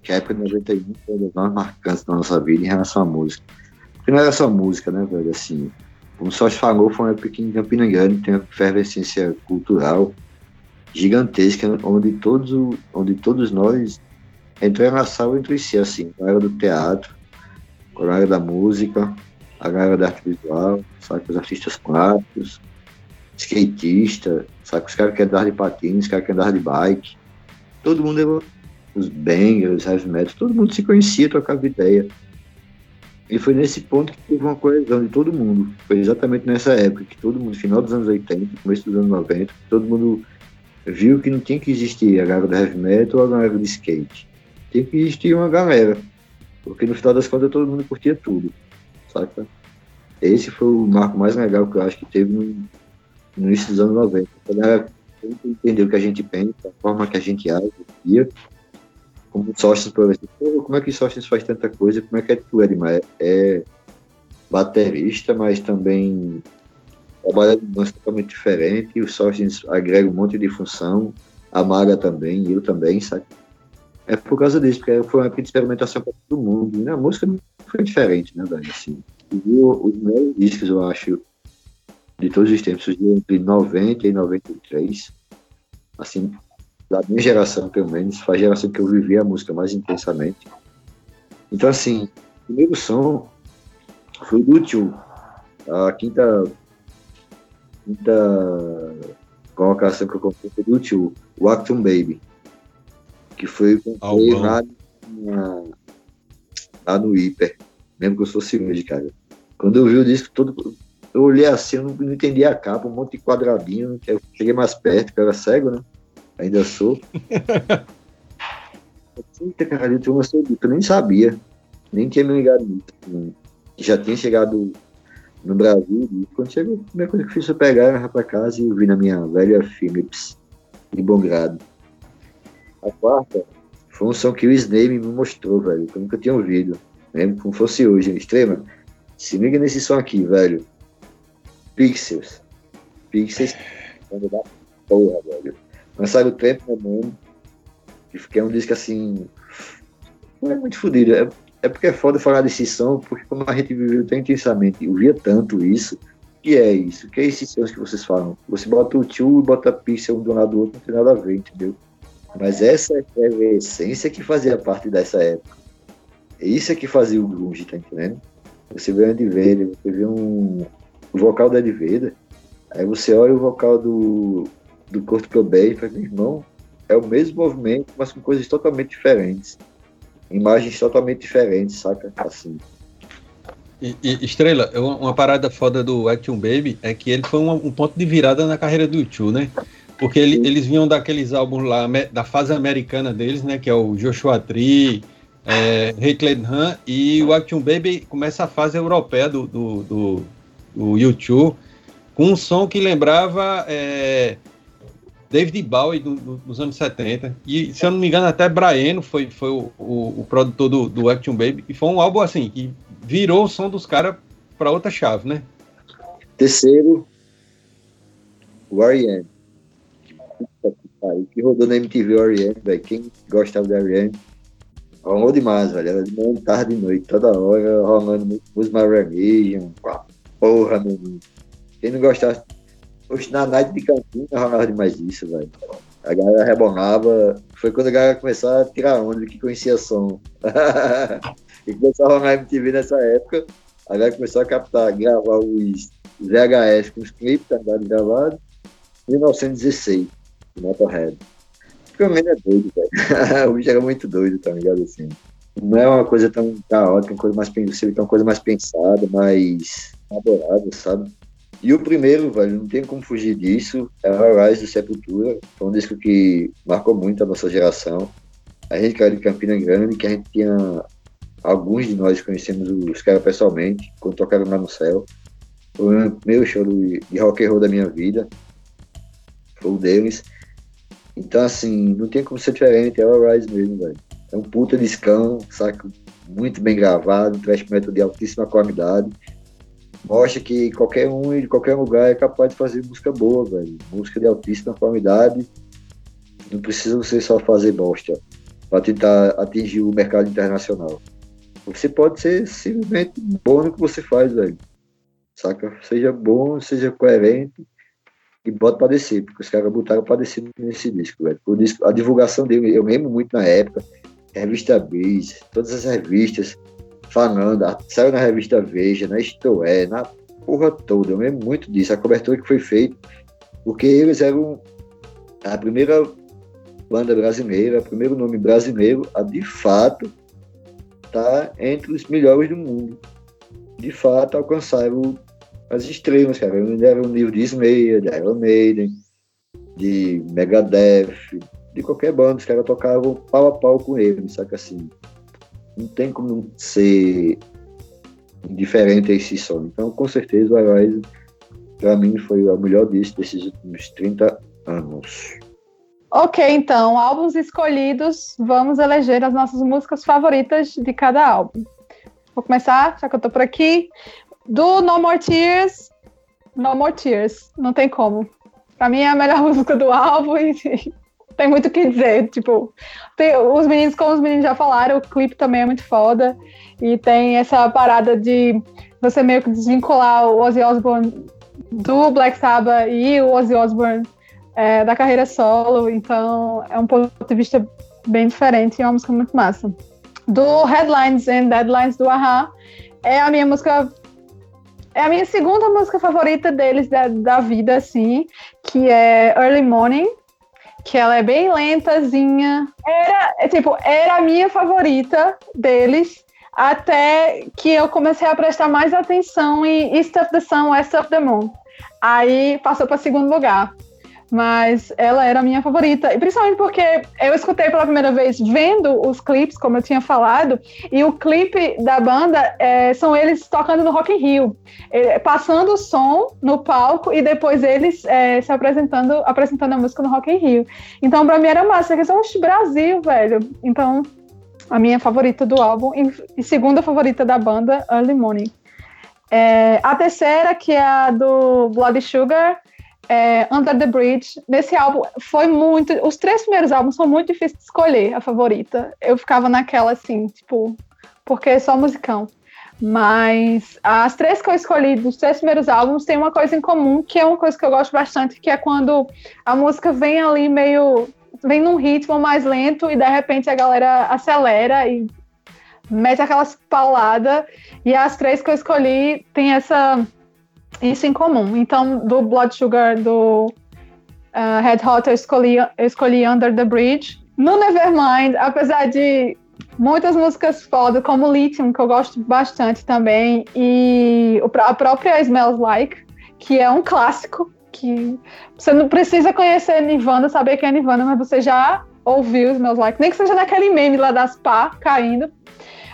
que a época de 91 foi uma das mais marcantes da nossa vida em relação à música porque não era só música, né, velho? Assim, como só se falou, foi uma época em Campina Grande tem uma efervescência cultural gigantesca, onde todos, onde todos nós entramos na sala entre si, assim, a galera do teatro, a galera da música, a galera da arte visual, sabe, os artistas plásticos, skatista, sabe, os caras que andavam de patins, os caras que andavam de bike, todo mundo, os bangers, os heavy metal, todo mundo se conhecia, trocava ideia. E foi nesse ponto que teve uma coesão de todo mundo. Foi exatamente nessa época que todo mundo, final dos anos 80, começo dos anos 90, todo mundo viu que não tinha que existir a galera do heavy metal ou a galera do skate. Tinha que existir uma galera. Porque no final das contas todo mundo curtia tudo. Saca? Esse foi o marco mais legal que eu acho que teve no, no início dos anos 90. Quando ela entendeu o que a gente pensa, a forma que a gente age, como Sóstenes, por exemplo, como é que Sóstenes faz tanta coisa? Como é que é tu, Edmar? É baterista, mas também trabalha de dança totalmente diferente. O Sóstenes agrega um monte de função, a Maga também, eu também, sabe? É por causa disso, porque foi uma época de experimentação para todo mundo. E na música foi diferente, né, velho? Assim, os melhores discos, eu acho, de todos os tempos, entre 90 e 93. Assim, da minha geração, pelo menos, foi a geração que eu vivi a música mais intensamente. Então, assim, o primeiro som foi do Tio, a quinta, quinta colocação que eu comprei foi do Tio, Acton Baby, que foi comprei lá, lá no Hiper. Lembro que eu sou cirurgião, cara. Quando eu vi o disco todo, eu olhei assim, eu não, não entendi a capa, um monte de quadradinho, eu cheguei mais perto, que eu era cego, né? Ainda sou. Eita, caralho, eu eu nem sabia. Nem tinha me ligado nisso. Já tinha chegado no Brasil. E quando chegou, a primeira coisa que fiz foi pegar, ir para casa e vi na minha velha Philips de bom grado. A quarta foi um som que o Snake me mostrou, velho, que eu nunca tinha ouvido. Lembro como fosse hoje, extrema. Se liga nesse som aqui, velho. Pixels. Pixels. Porra, velho. Lançaram o Tempo Mundo, que é um disco assim. Não é muito fodido. É, é porque é foda falar desse som, porque como a gente viveu tão intensamente, eu via tanto isso, que é isso? que é esses sons que vocês falam? Você bota o tio e bota a pixel um do lado do outro, não tem nada a ver, entendeu? Mas essa é a essência que fazia parte dessa época. É isso é que fazia o grunge, tá entendendo? Você vê o Ed Vedder, você vê um vocal do Ed Vedder, aí você olha o vocal do do Kurt Cobain e falei, meu irmão, é o mesmo movimento, mas com coisas totalmente diferentes. Imagens totalmente diferentes, saca? Assim. E, e, Estrela, uma parada foda do Action Baby é que ele foi um, um ponto de virada na carreira do YouTube, né? Porque ele, eles vinham daqueles álbuns lá, da fase americana deles, né? Que é o Joshua Tree, é, Heckler Han, e o Action Baby começa a fase europeia do, do, do, do YouTube, com um som que lembrava é, David Bowie do, do, dos anos 70. E, se eu não me engano, até Brian foi, foi o, o, o produtor do, do, Action Baby. E foi um álbum assim, que virou o som dos caras para outra chave, né? Terceiro, o R.E.M. Que rodou na MTV o R.E.M., velho. Quem gostava do R.E.M. Rolou demais, velho. Era de manhã, tarde e noite, toda hora, rolando música Religion. Porra, meu irmão. Quem não gostava. Poxa, na night de Campina rolava demais disso, velho. A galera rebolava. Foi quando a galera começou a tirar onda que conhecia som. e começou a rolar MTV nessa época. A galera começou a captar, gravar os VHS com os clipes tá gravados. 1916, Motorhead. Porque o menino é doido, velho. o bicho era muito doido, tá ligado? Assim. Não é uma coisa tão caótica, uma coisa mais pensada, uma coisa mais pensada, mais elaborada, sabe? E o primeiro, velho, não tem como fugir disso, é o Rise do Sepultura. Foi um disco que marcou muito a nossa geração. A gente caiu de Campina Grande, que a gente tinha. Alguns de nós conhecemos os caras pessoalmente, quando tocaram lá no céu. Foi o primeiro show de rock and roll da minha vida. Foi o deles. Então, assim, não tem como ser diferente, é o Rise mesmo, velho. É um puta discão, saca? Muito bem gravado, thrash metal de altíssima qualidade. Mostra que qualquer um de qualquer lugar é capaz de fazer música boa, velho. Música de altíssima qualidade. Não precisa você só fazer bosta para tentar atingir o mercado internacional. Você pode ser simplesmente bom no que você faz, velho. Saca? Seja bom, seja coerente e bota pra descer, porque os caras botaram pra descer nesse disco, velho. O disco, a divulgação dele, eu lembro muito na época, revista Biz, todas as revistas falando, saiu na revista Veja, na Isto É, na porra toda, eu lembro muito disso, a cobertura que foi feita, porque eles eram a primeira banda brasileira, o primeiro nome brasileiro a de fato estar tá entre os melhores do mundo. De fato, alcançaram as estrelas, cara. Ainda era um nível de Slayer, de Iron Maiden, de Megadeth, de qualquer banda, os caras tocavam pau a pau com ele, saca assim. Não tem como ser diferente a esse som. Então, com certeza, o Arise, para mim, foi o melhor disco desses últimos 30 anos. Ok, então, álbuns escolhidos, vamos eleger as nossas músicas favoritas de cada álbum. Vou começar, já que eu tô por aqui. Do No More Tears, No More Tears, não tem como. Pra mim é a melhor música do álbum e tem muito o que dizer. Tipo, tem, os meninos, como os meninos já falaram, o clipe também é muito foda. E tem essa parada de você meio que desvincular o Ozzy Osbourne do Black Sabbath e o Ozzy Osbourne é, da carreira solo. Então é um ponto de vista bem diferente e é uma música muito massa. Do Headlines and Deadlines do Aha é a minha música é a minha segunda música favorita deles da, da vida, assim, que é Early Morning, que ela é bem lentazinha. Era, é, tipo, era a minha favorita deles, até que eu comecei a prestar mais atenção em East of the Sun, West of the Moon. Aí passou para segundo lugar mas ela era a minha favorita. E principalmente porque eu escutei pela primeira vez vendo os clipes, como eu tinha falado, e o clipe da banda é, são eles tocando no Rock in Rio, é, passando o som no palco e depois eles é, se apresentando, apresentando a música no Rock in Rio. Então, pra mim era massa, porque são os Brasil, velho. Então, a minha favorita do álbum e, e segunda favorita da banda, Early Morning. É, a terceira, que é a do Bloody Sugar, é, Under the Bridge. Nesse álbum foi muito. Os três primeiros álbuns são muito difíceis de escolher a favorita. Eu ficava naquela assim, tipo, porque é só musicão. Mas as três que eu escolhi dos três primeiros álbuns têm uma coisa em comum, que é uma coisa que eu gosto bastante, que é quando a música vem ali meio. vem num ritmo mais lento e de repente a galera acelera e mete aquelas pauladas. E as três que eu escolhi tem essa isso em comum. Então, do Blood Sugar, do uh, Red Hot, eu escolhi, eu escolhi Under the Bridge. No Nevermind, apesar de muitas músicas foda, como Lithium, que eu gosto bastante também, e a própria Smells Like, que é um clássico, que você não precisa conhecer Nirvana, saber quem é Nirvana, mas você já ouviu Smells Like, nem que seja naquele meme lá das pá caindo.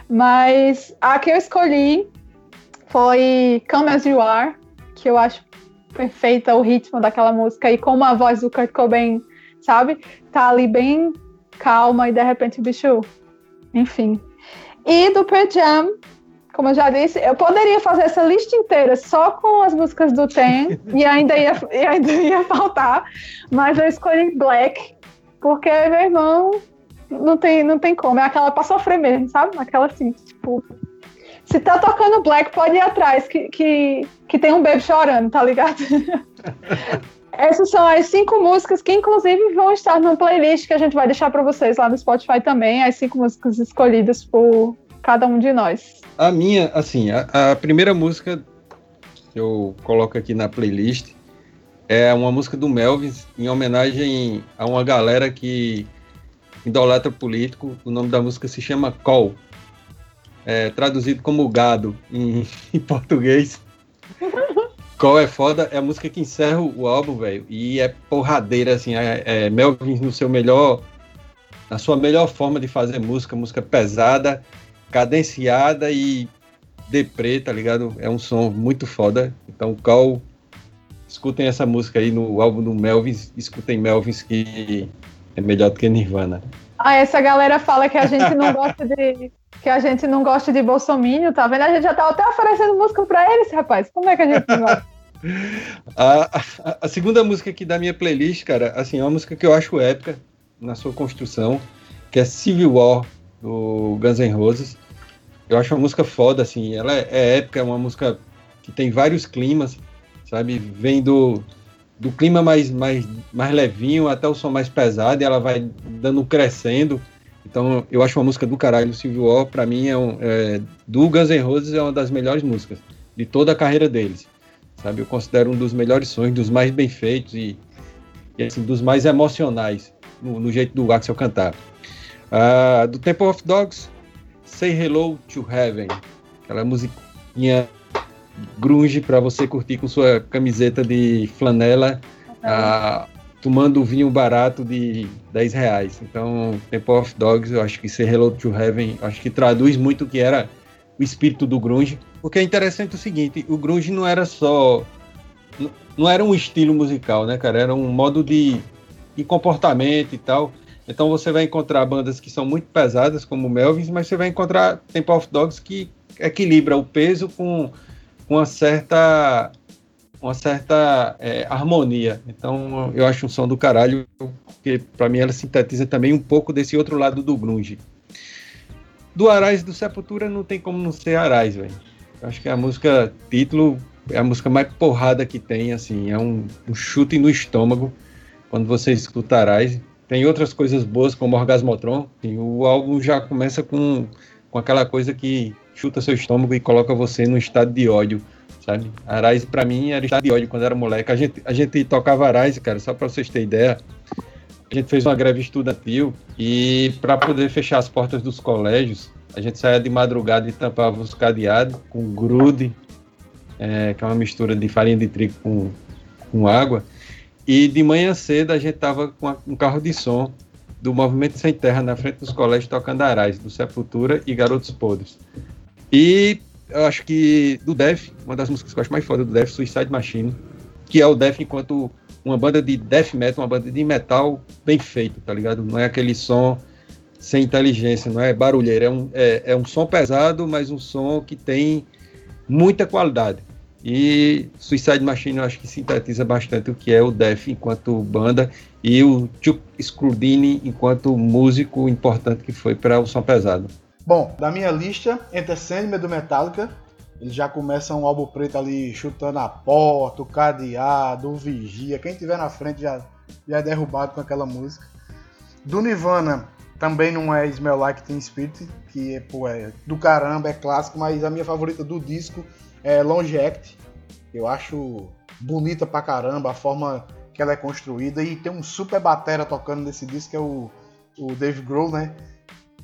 Mas a que eu escolhi foi Come As You Are, que eu acho perfeita o ritmo daquela música e como a voz do Kurt Cobain, sabe? Tá ali bem calma e de repente o bicho, enfim. E do Pearl Jam, como eu já disse, eu poderia fazer essa lista inteira só com as músicas do Ten e ainda ia, e ainda ia faltar, mas eu escolhi Black, porque meu irmão não tem, não tem como, é aquela pra sofrer mesmo, sabe? Aquela assim, tipo. Se tá tocando Black, pode ir atrás, que, que, que tem um bebê chorando, tá ligado? Essas são as cinco músicas que, inclusive, vão estar no playlist que a gente vai deixar para vocês lá no Spotify também. As cinco músicas escolhidas por cada um de nós. A minha, assim, a, a primeira música que eu coloco aqui na playlist é uma música do Melvis em homenagem a uma galera que idolatra político. O nome da música se chama Call, é, traduzido como gado em, em português. Qual é foda é a música que encerra o álbum, velho. E é porradeira, assim. É, é Melvin no seu melhor. Na sua melhor forma de fazer música, música pesada, cadenciada e deprê, tá ligado? É um som muito foda. Então, Cal, escutem essa música aí no álbum do Melvins, escutem Melvins que é melhor do que Nirvana. Ah, essa galera fala que a gente não gosta de que a gente não gosta de Bolsonaro, tá vendo? A gente já tá até oferecendo música para eles, rapaz. Como é que a gente gosta? a, a, a, segunda música aqui da minha playlist, cara, assim, é uma música que eu acho épica na sua construção, que é Civil War, do Guns N' Roses. Eu acho uma música foda, assim, ela é, é épica, é uma música que tem vários climas, sabe? Vem do, do clima mais, mais, mais levinho até o som mais pesado, e ela vai dando crescendo. Então, eu acho uma música do caralho. Civil War, pra mim, é, um, é do Guns N' Roses, é uma das melhores músicas de toda a carreira deles sabe? Eu considero um dos melhores sonhos, dos mais bem feitos e, e assim, dos mais emocionais no, no jeito do Axel cantar. Uh, do Temple of Dogs, Say Hello to Heaven, aquela musiquinha grunge para você curtir com sua camiseta de flanela, tomando vinho barato de 10 reais. Então, Temple of Dogs, eu acho que Say Hello to Heaven, acho que traduz muito o que era o espírito do grunge porque é interessante o seguinte, o grunge não era só não era um estilo musical, né, cara? Era um modo de, de comportamento e tal. Então você vai encontrar bandas que são muito pesadas, como Melvins, mas você vai encontrar Temple of Dogs que equilibra o peso com uma certa uma certa é, harmonia. Então eu acho um som do caralho, porque para mim ela sintetiza também um pouco desse outro lado do grunge. Do Arais do Sepultura não tem como não ser Arais, velho. Acho que a música título é a música mais porrada que tem, assim, é um, um chute no estômago quando você escutarás. Tem outras coisas boas como Orgasmotron, e o álbum já começa com, com aquela coisa que chuta seu estômago e coloca você num estado de ódio, sabe? Arais para mim era estado de ódio quando era moleque. A gente, a gente tocava Arais, cara, só para vocês terem ideia. A gente fez uma greve estudantil e para poder fechar as portas dos colégios, a gente saía de madrugada e tampava os cadeados com grude, é, que é uma mistura de farinha de trigo com, com água. E de manhã cedo a gente tava com um carro de som do Movimento Sem Terra na frente dos colégios tocando Arais, do Sepultura e Garotos Podres. E eu acho que do Def, uma das músicas que eu acho mais foda do Def, Suicide Machine, que é o Def enquanto uma banda de death metal, uma banda de metal bem feito, tá ligado? Não é aquele som sem inteligência, não é barulheiro, é um, é, é um som pesado, mas um som que tem muita qualidade. E Suicide Machine eu acho que sintetiza bastante o que é o Def enquanto banda e o Chuck Scrudini enquanto músico importante que foi para o som pesado. Bom, da minha lista, Enter Sandman do Metallica, ele já começa um álbum preto ali chutando a porta, o cadeado, o vigia, quem tiver na frente já, já é derrubado com aquela música. Do Nirvana, também não é Smell Like Teen Spirit, que é, pô, é do caramba, é clássico, mas a minha favorita do disco é Longe Act. Eu acho bonita pra caramba a forma que ela é construída e tem um super batera tocando nesse disco que é o, o Dave Grohl, né?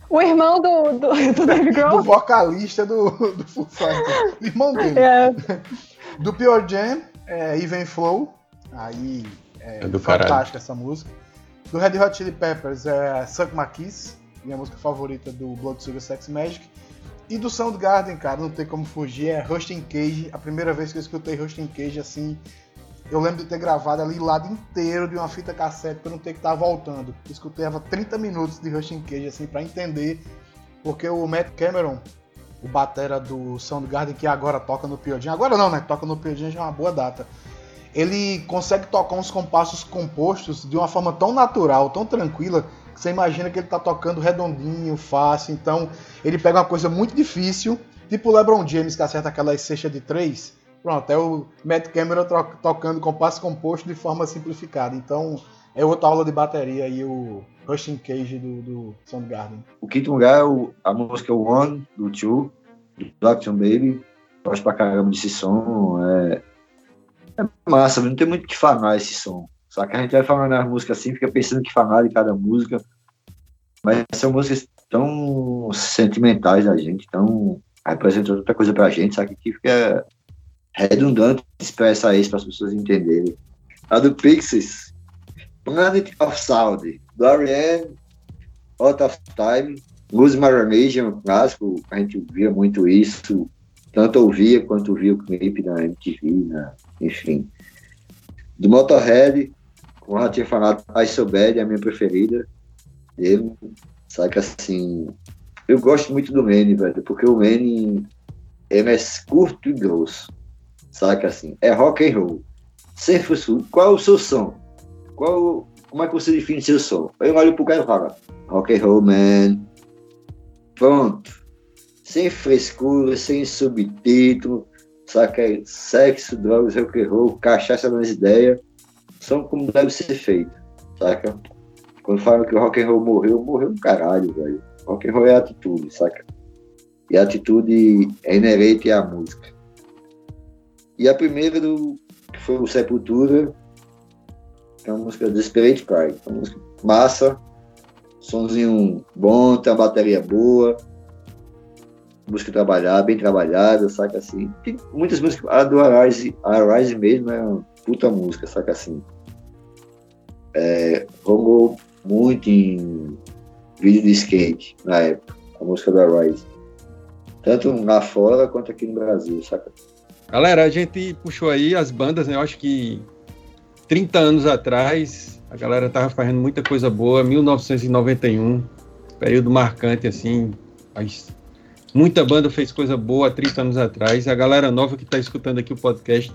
O irmão do, do, do Dave Grohl? do vocalista do, do Full Fighters. irmão dele. É. Do Pure Jam, é Even Flow. Aí é, é fantástica essa música. Do Red Hot Chili Peppers é Suck My Kiss, minha música favorita do Blood Sugar Sex Magic. E do Soundgarden, cara, não tem como fugir, é Rustin Cage. A primeira vez que eu escutei Rustin Cage, assim, eu lembro de ter gravado ali lado inteiro de uma fita cassete pra não ter que estar tá voltando. Escutei 30 minutos de Rustin Cage, assim, para entender porque o Matt Cameron o batera do Soundgarden, que agora toca no Piodin. Agora não, né? Toca no Piodin já é uma boa data. Ele consegue tocar uns compassos compostos de uma forma tão natural, tão tranquila, que você imagina que ele tá tocando redondinho, fácil. Então, ele pega uma coisa muito difícil, tipo o LeBron James que acerta aquela cesta de três. Pronto, é o Matt Cameron tocando compasso composto de forma simplificada. Então, é outra aula de bateria e o Rushing Cage do, do Soundgarden. O quinto lugar é a música One, do Two, do Blackton Baby. Gosto pra caramba desse som. É, é massa, não tem muito o que falar esse som. Só que a gente vai falando as músicas assim, fica pensando que falar de cada música. Mas são músicas tão sentimentais da gente, tão representam outra coisa pra gente, sabe? Que fica redundante expressar isso para as pessoas entenderem. A do Pixies, Planet of Sound, do Out of Time, Lose My Religion, clássico, a gente via muito isso, tanto ouvia quanto via o clipe na MTV, enfim. Do Motorhead, como eu já tinha falado, I So Bad é a minha preferida dele, sabe assim, eu gosto muito do Manny, velho, porque o Manny é curto e grosso, saca assim, é rock and roll, sem frescura, qual é o seu som? Qual, como é que você define seu som? Eu olho pro cara e falo, rock and roll, man. Pronto. Sem frescura, sem subtítulo, saca? Sexo, drogas, rock and roll, cachaça nas ideias. São como deve ser feito, saca? Quando falam que o rock and roll morreu, morreu um caralho, velho. Rock and roll é atitude, saca? E atitude é inerente à música. E a primeira do, que foi o Sepultura, é uma música Desperate Pride. É uma música massa, somzinho bom, tem uma bateria boa, música trabalhada, bem trabalhada, saca assim. Tem muitas músicas, a do Arise, a Arise mesmo é uma puta música, saca assim. É, rolou muito em vídeo de skate na época, a música do Arise. Tanto lá fora quanto aqui no Brasil, saca? Galera, a gente puxou aí as bandas, né? Eu acho que 30 anos atrás, a galera tava fazendo muita coisa boa, 1991, período marcante, assim, muita banda fez coisa boa há 30 anos atrás, a galera nova que está escutando aqui o podcast,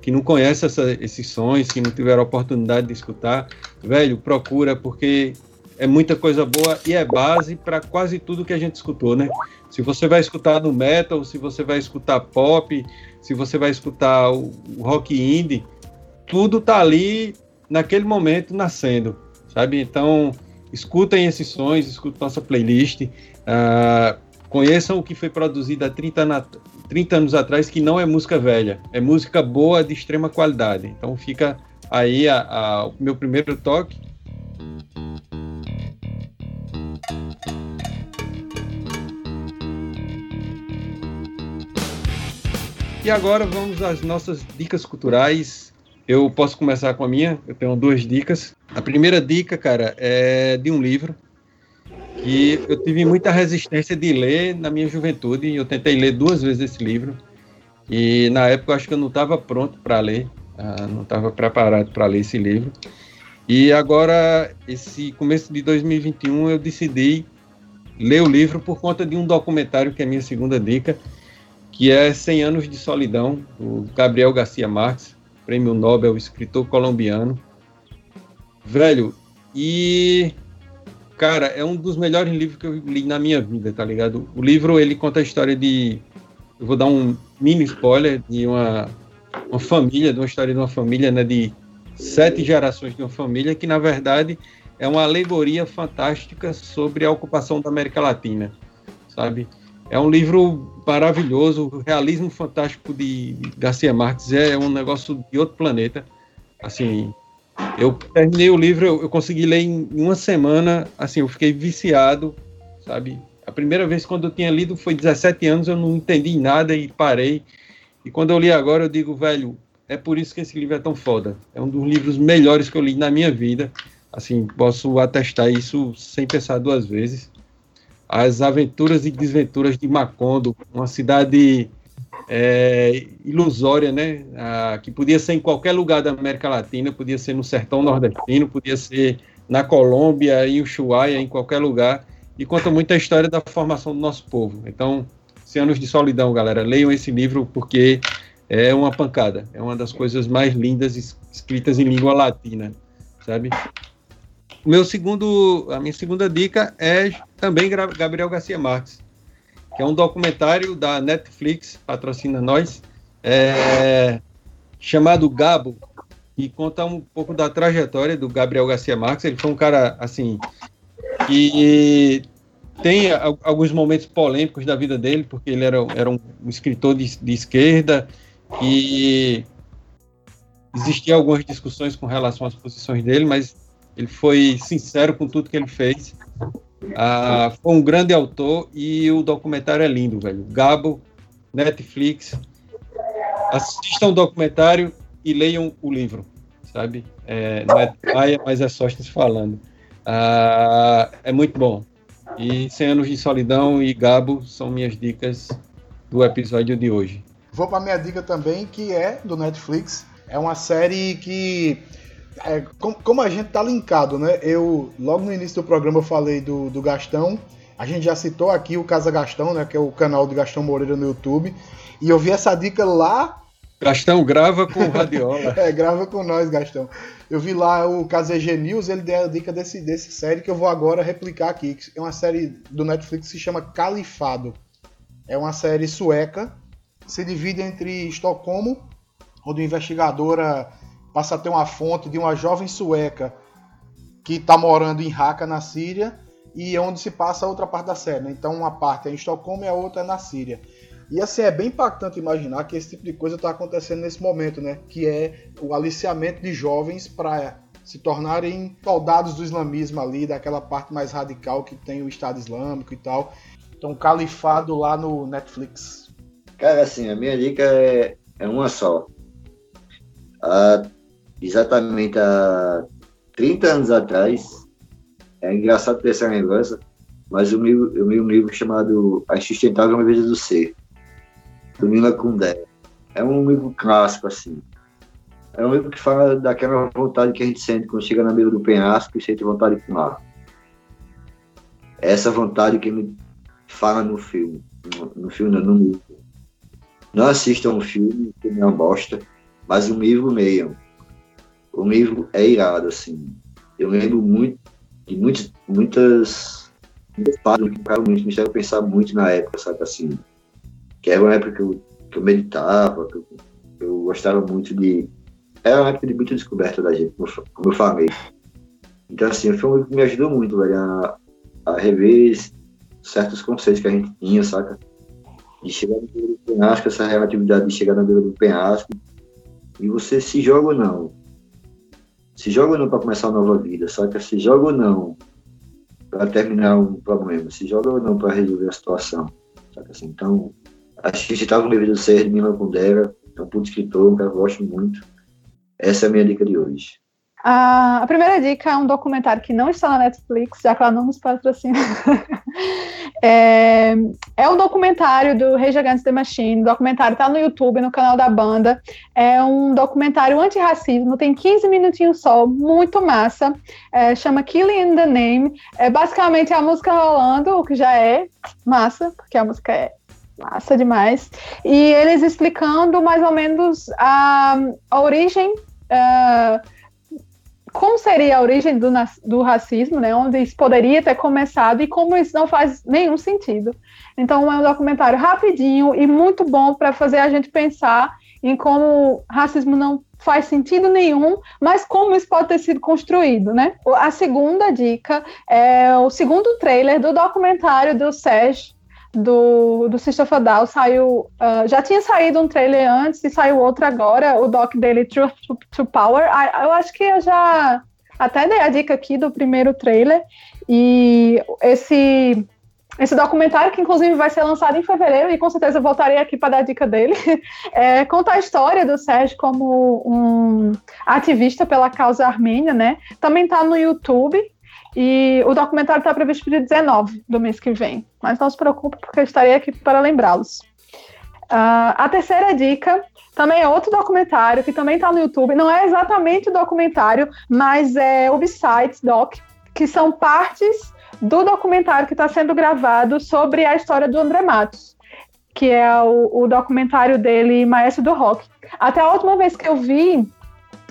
que não conhece essa, esses sons, que não tiveram a oportunidade de escutar, velho, procura, porque é muita coisa boa e é base para quase tudo que a gente escutou, né? Se você vai escutar no metal, se você vai escutar pop, se você vai escutar o, o rock indie, tudo tá ali naquele momento nascendo, sabe? Então, escutem esses sons, escutem nossa playlist, uh, conheçam o que foi produzido há 30, na, 30 anos atrás, que não é música velha, é música boa de extrema qualidade. Então, fica aí a, a, o meu primeiro toque. E agora vamos às nossas dicas culturais eu posso começar com a minha, eu tenho duas dicas. A primeira dica, cara, é de um livro que eu tive muita resistência de ler na minha juventude. Eu tentei ler duas vezes esse livro e na época eu acho que eu não estava pronto para ler, ah, não estava preparado para ler esse livro. E agora, esse começo de 2021, eu decidi ler o livro por conta de um documentário que é a minha segunda dica, que é 100 anos de solidão, do Gabriel Garcia Marques prêmio Nobel, escritor colombiano. Velho, e cara, é um dos melhores livros que eu li na minha vida, tá ligado? O livro ele conta a história de eu vou dar um mini spoiler de uma uma família, de uma história de uma família, né, de sete gerações de uma família que na verdade é uma alegoria fantástica sobre a ocupação da América Latina, sabe? É um livro maravilhoso, o realismo fantástico de Garcia Marques é um negócio de outro planeta. Assim, eu terminei o livro, eu, eu consegui ler em, uma semana, assim, eu fiquei viciado, sabe? A primeira vez quando eu tinha lido foi 17 anos, eu não entendi nada e parei. E quando eu li agora, eu digo, velho, é por isso que esse livro é tão foda. É um dos livros melhores que eu li na minha vida. Assim, posso atestar isso sem pensar duas vezes as aventuras e desventuras de Macondo, uma cidade é, ilusória, né? Ah, que podia ser em qualquer lugar da América Latina, podia ser no sertão nordestino, podia ser na Colômbia, em Ushuaia, em qualquer lugar. e conta muito a história da formação do nosso povo. Então, 100 anos de solidão, galera, leiam esse livro porque é uma pancada, é uma das coisas mais lindas escritas em língua latina, sabe? Meu segundo, a minha segunda dica é também Gabriel Garcia Marques, que é um documentário da Netflix, patrocina nós, é, chamado Gabo, e conta um pouco da trajetória do Gabriel Garcia Marques. Ele foi um cara, assim, que tem alguns momentos polêmicos da vida dele, porque ele era, era um, escritor de, de esquerda e existiam algumas discussões com relação às posições dele, mas ele foi sincero com tudo que ele fez. Ah, foi um grande autor e o documentário é lindo, velho. Gabo, Netflix. Assistam o documentário e leiam o livro, sabe? É, não é paia, mas é Sóstenes falando. Ah, é muito bom. E 100 anos de solidão e Gabo são minhas dicas do episódio de hoje. Vou para minha dica também, que é do Netflix. É uma série que é, como a gente tá linkado, né? Eu logo no início do programa eu falei do, do Gastão. A gente já citou aqui o Casa Gastão, né? Que é o canal do Gastão Moreira no YouTube. E eu vi essa dica lá Gastão, grava com o Radiola. é, grava com nós, Gastão. Eu vi lá o KZG News, ele deu a dica desse, desse série que eu vou agora replicar aqui. É uma série do Netflix que se chama Califado. É uma série sueca. Se divide entre Estocolmo, onde a investigadora passa a ter uma fonte de uma jovem sueca que está morando em Raqqa, na Síria, e onde se passa a outra parte da série. Né? Então, uma parte é em Estocolmo e a outra é na Síria. E assim, é bem impactante imaginar que esse tipo de coisa está acontecendo nesse momento, né? Que é o aliciamento de jovens para se tornarem soldados do islamismo ali, daquela parte mais radical que tem o Estado Islâmico e tal. Então, califado lá no Netflix. Cara, assim, a minha dica é, é uma só. Há, exatamente há 30 anos atrás, é engraçado ter essa lembrança, mas eu li, eu li um livro chamado A Sustentável Vida do Ser do Nila Kundera. É um livro clássico, assim. É um livro que fala daquela vontade que a gente sente quando chega na beira do penhasco e sente vontade de pular. Essa vontade que ele fala no filme. No, no filme, não, no livro. Não assistam o filme, que é uma bosta, mas o livro leiam. O livro é irado, assim. Eu lembro muito de muitas, muitas, fases que me fizeram pensar muito na época, sabe, assim que era uma época que eu, que eu meditava, que eu, eu, gostava muito de. Era uma época de muita descoberta da gente, como, como eu falei. Então, assim, foi um livro que me ajudou muito, velho, a, a rever certos conceitos que a gente tinha, saca? De chegar no beira do penhasco, essa relatividade de chegar na beira do penhasco, e você se joga ou não. Se joga ou não para começar uma nova vida, saca? Se joga ou não para terminar um problema, se joga ou não para resolver a situação, saca? Assim, então, Assisti Tava no Livro do Ser, de Milan Kundera, é um puto escritor, um cara que eu gosto muito. Essa é a minha dica de hoje. A primeira dica é um documentário que não está na Netflix, já que ela não nos patrocina. é, é um documentário do Rage Against the Machine. O documentário está no YouTube, no canal da banda. É um documentário antirracismo, tem 15 minutinhos só, muito massa. É, chama Killing in the Name. É basicamente a música rolando, o que já é massa, porque a música é Massa demais. E eles explicando mais ou menos a, a origem. Uh, como seria a origem do, do racismo, né? Onde isso poderia ter começado e como isso não faz nenhum sentido. Então é um documentário rapidinho e muito bom para fazer a gente pensar em como racismo não faz sentido nenhum, mas como isso pode ter sido construído, né? A segunda dica é o segundo trailer do documentário do Sérgio do, do System of saiu. Uh, já tinha saído um trailer antes e saiu outro agora, o doc dele Truth to, Power. Ah, eu acho que eu já até dei a dica aqui do primeiro trailer. E esse. Esse documentário, que inclusive vai ser lançado em fevereiro, e com certeza voltarei aqui para dar a dica dele, é, conta a história do Sérgio como um ativista pela causa armênia, né? Também está no YouTube, e o documentário está previsto para o dia 19 do mês que vem. Mas não se preocupe, porque eu estarei aqui para lembrá-los. Uh, a terceira dica também é outro documentário que também está no YouTube. Não é exatamente o documentário, mas é o Doc, que são partes do documentário que está sendo gravado sobre a história do André Matos, que é o, o documentário dele, Maestro do Rock. Até a última vez que eu vi,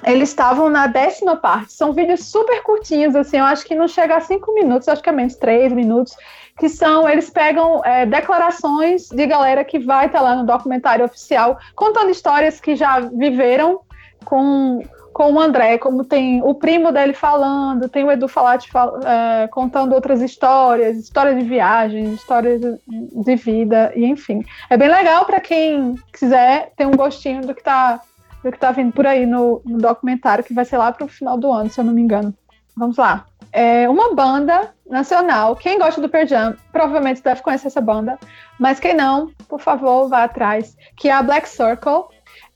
eles estavam na décima parte. São vídeos super curtinhos, assim, eu acho que não chega a cinco minutos, acho que é menos três minutos, que são, eles pegam é, declarações de galera que vai estar tá lá no documentário oficial, contando histórias que já viveram com, com o André, como tem o primo dele falando, tem o Edu Falati fal, é, contando outras histórias, histórias de viagem, histórias de, vida, e enfim. É bem legal para quem quiser ter um gostinho do que está do que tá vindo por aí no, no documentário, que vai ser lá para o final do ano, se eu não me engano. Vamos lá. É uma banda nacional. Quem gosta do Pearl Jam provavelmente deve conhecer essa banda, mas quem não, por favor, vá atrás. Que é a Black Circle.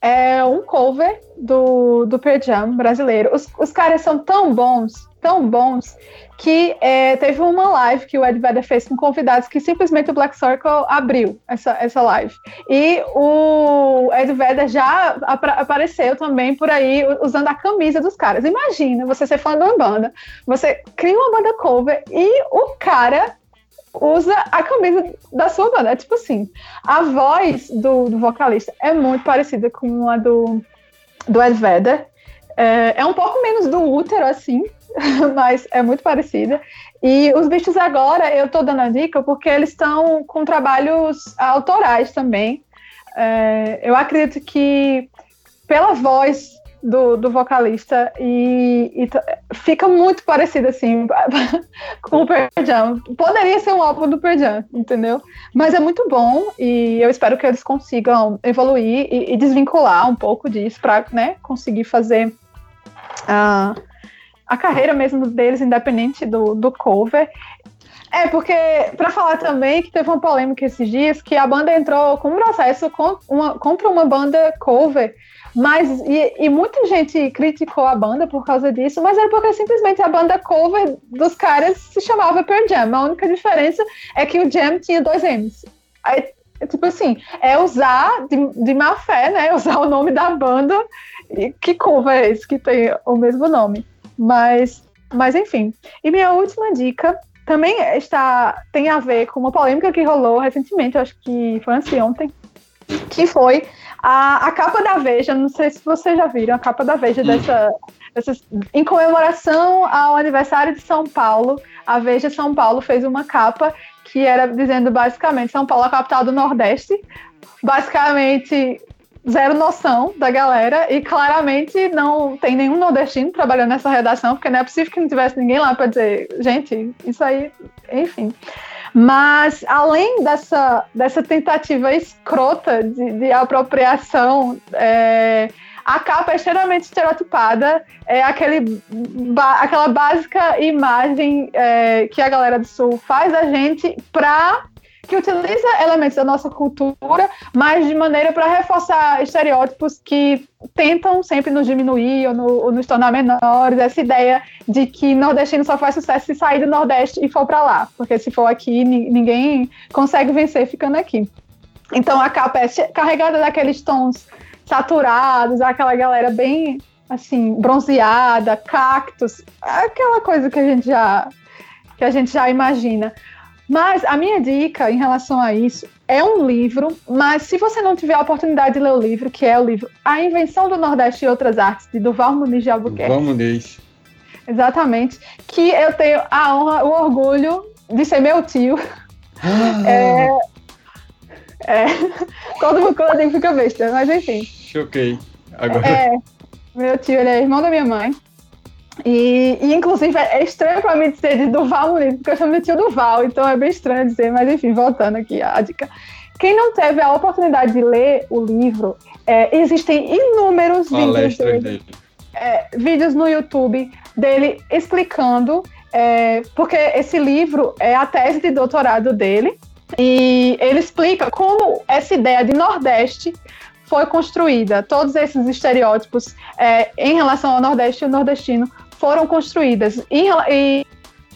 É um cover do, do Pearl brasileiro. Os, os caras são tão bons, tão bons, que é, teve uma live que o Ed Vedder fez com convidados que simplesmente o Black Circle abriu essa, essa live. E o Ed Vedder já ap apareceu também por aí usando a camisa dos caras. Imagina você ser fã de uma banda, você cria uma banda cover e o cara usa a camisa da sua banda. É tipo assim, a voz do, do vocalista é muito parecida com a do, do Ed Vedder. É, é um pouco menos do útero, assim, mas é muito parecida. E os bichos agora, eu tô dando a dica porque eles estão com trabalhos autorais também. É, eu acredito que pela voz do, do vocalista e, e fica muito parecido assim com o Jam. Poderia ser um álbum do Jam, entendeu? Mas é muito bom e eu espero que eles consigam evoluir e, e desvincular um pouco disso para né, conseguir fazer uh, a carreira mesmo deles, independente do, do cover. É, porque, para falar também que teve uma polêmica esses dias, que a banda entrou com um processo contra uma, contra uma banda cover, mas, e, e, muita gente criticou a banda por causa disso, mas era porque simplesmente a banda cover dos caras se chamava Pearl Jam. A única diferença é que o Jam tinha dois M's. Aí, tipo assim, é usar de, de má fé, né? Usar o nome da banda. E que cover é esse que tem o mesmo nome? Mas, mas enfim. E minha última dica também está tem a ver com uma polêmica que rolou recentemente, acho que foi anteontem, que foi a, a capa da Veja. Não sei se vocês já viram a capa da Veja hum. dessa, dessa. Em comemoração ao aniversário de São Paulo, a Veja São Paulo fez uma capa que era dizendo basicamente São Paulo, a capital do Nordeste. Basicamente, zero noção da galera e claramente não tem nenhum nordestino trabalhando nessa redação, porque não é possível que não tivesse ninguém lá para dizer, gente, isso aí, enfim. Mas, além dessa, dessa tentativa escrota de, de apropriação, é, a capa é extremamente estereotipada, é aquele, ba, aquela básica imagem é, que a galera do Sul faz a gente para que utiliza elementos da nossa cultura, mas de maneira para reforçar estereótipos que tentam sempre nos diminuir ou, no, ou, nos tornar menores. Essa ideia de que nordestino só faz sucesso se sair do Nordeste e for para lá, porque se for aqui, ninguém consegue vencer ficando aqui. Então a capa é carregada daqueles tons saturados, aquela galera bem assim bronzeada, cactos, aquela coisa que a gente já que a gente já imagina. Mas a minha dica em relação a isso é um livro, mas se você não tiver a oportunidade de ler o livro, que é o livro A Invenção do Nordeste e Outras Artes, de Duval Muniz de Albuquerque. Duval Muniz. Exatamente. Que eu tenho a honra, o orgulho de ser meu tio. Ah. É, é, todo mundo quando eu fica besta, mas enfim. Choquei. Agora. É, meu tio, ele é irmão da minha mãe. E, e, inclusive, é estranho para mim dizer de Duval Muniz, porque eu chamo de tio Duval, então é bem estranho dizer, mas enfim, voltando aqui à dica. Quem não teve a oportunidade de ler o livro, é, existem inúmeros vídeos dele, dele. É, vídeos no YouTube dele explicando, é, porque esse livro é a tese de doutorado dele, e ele explica como essa ideia de Nordeste foi construída, todos esses estereótipos é, em relação ao Nordeste e o nordestino foram construídas e, e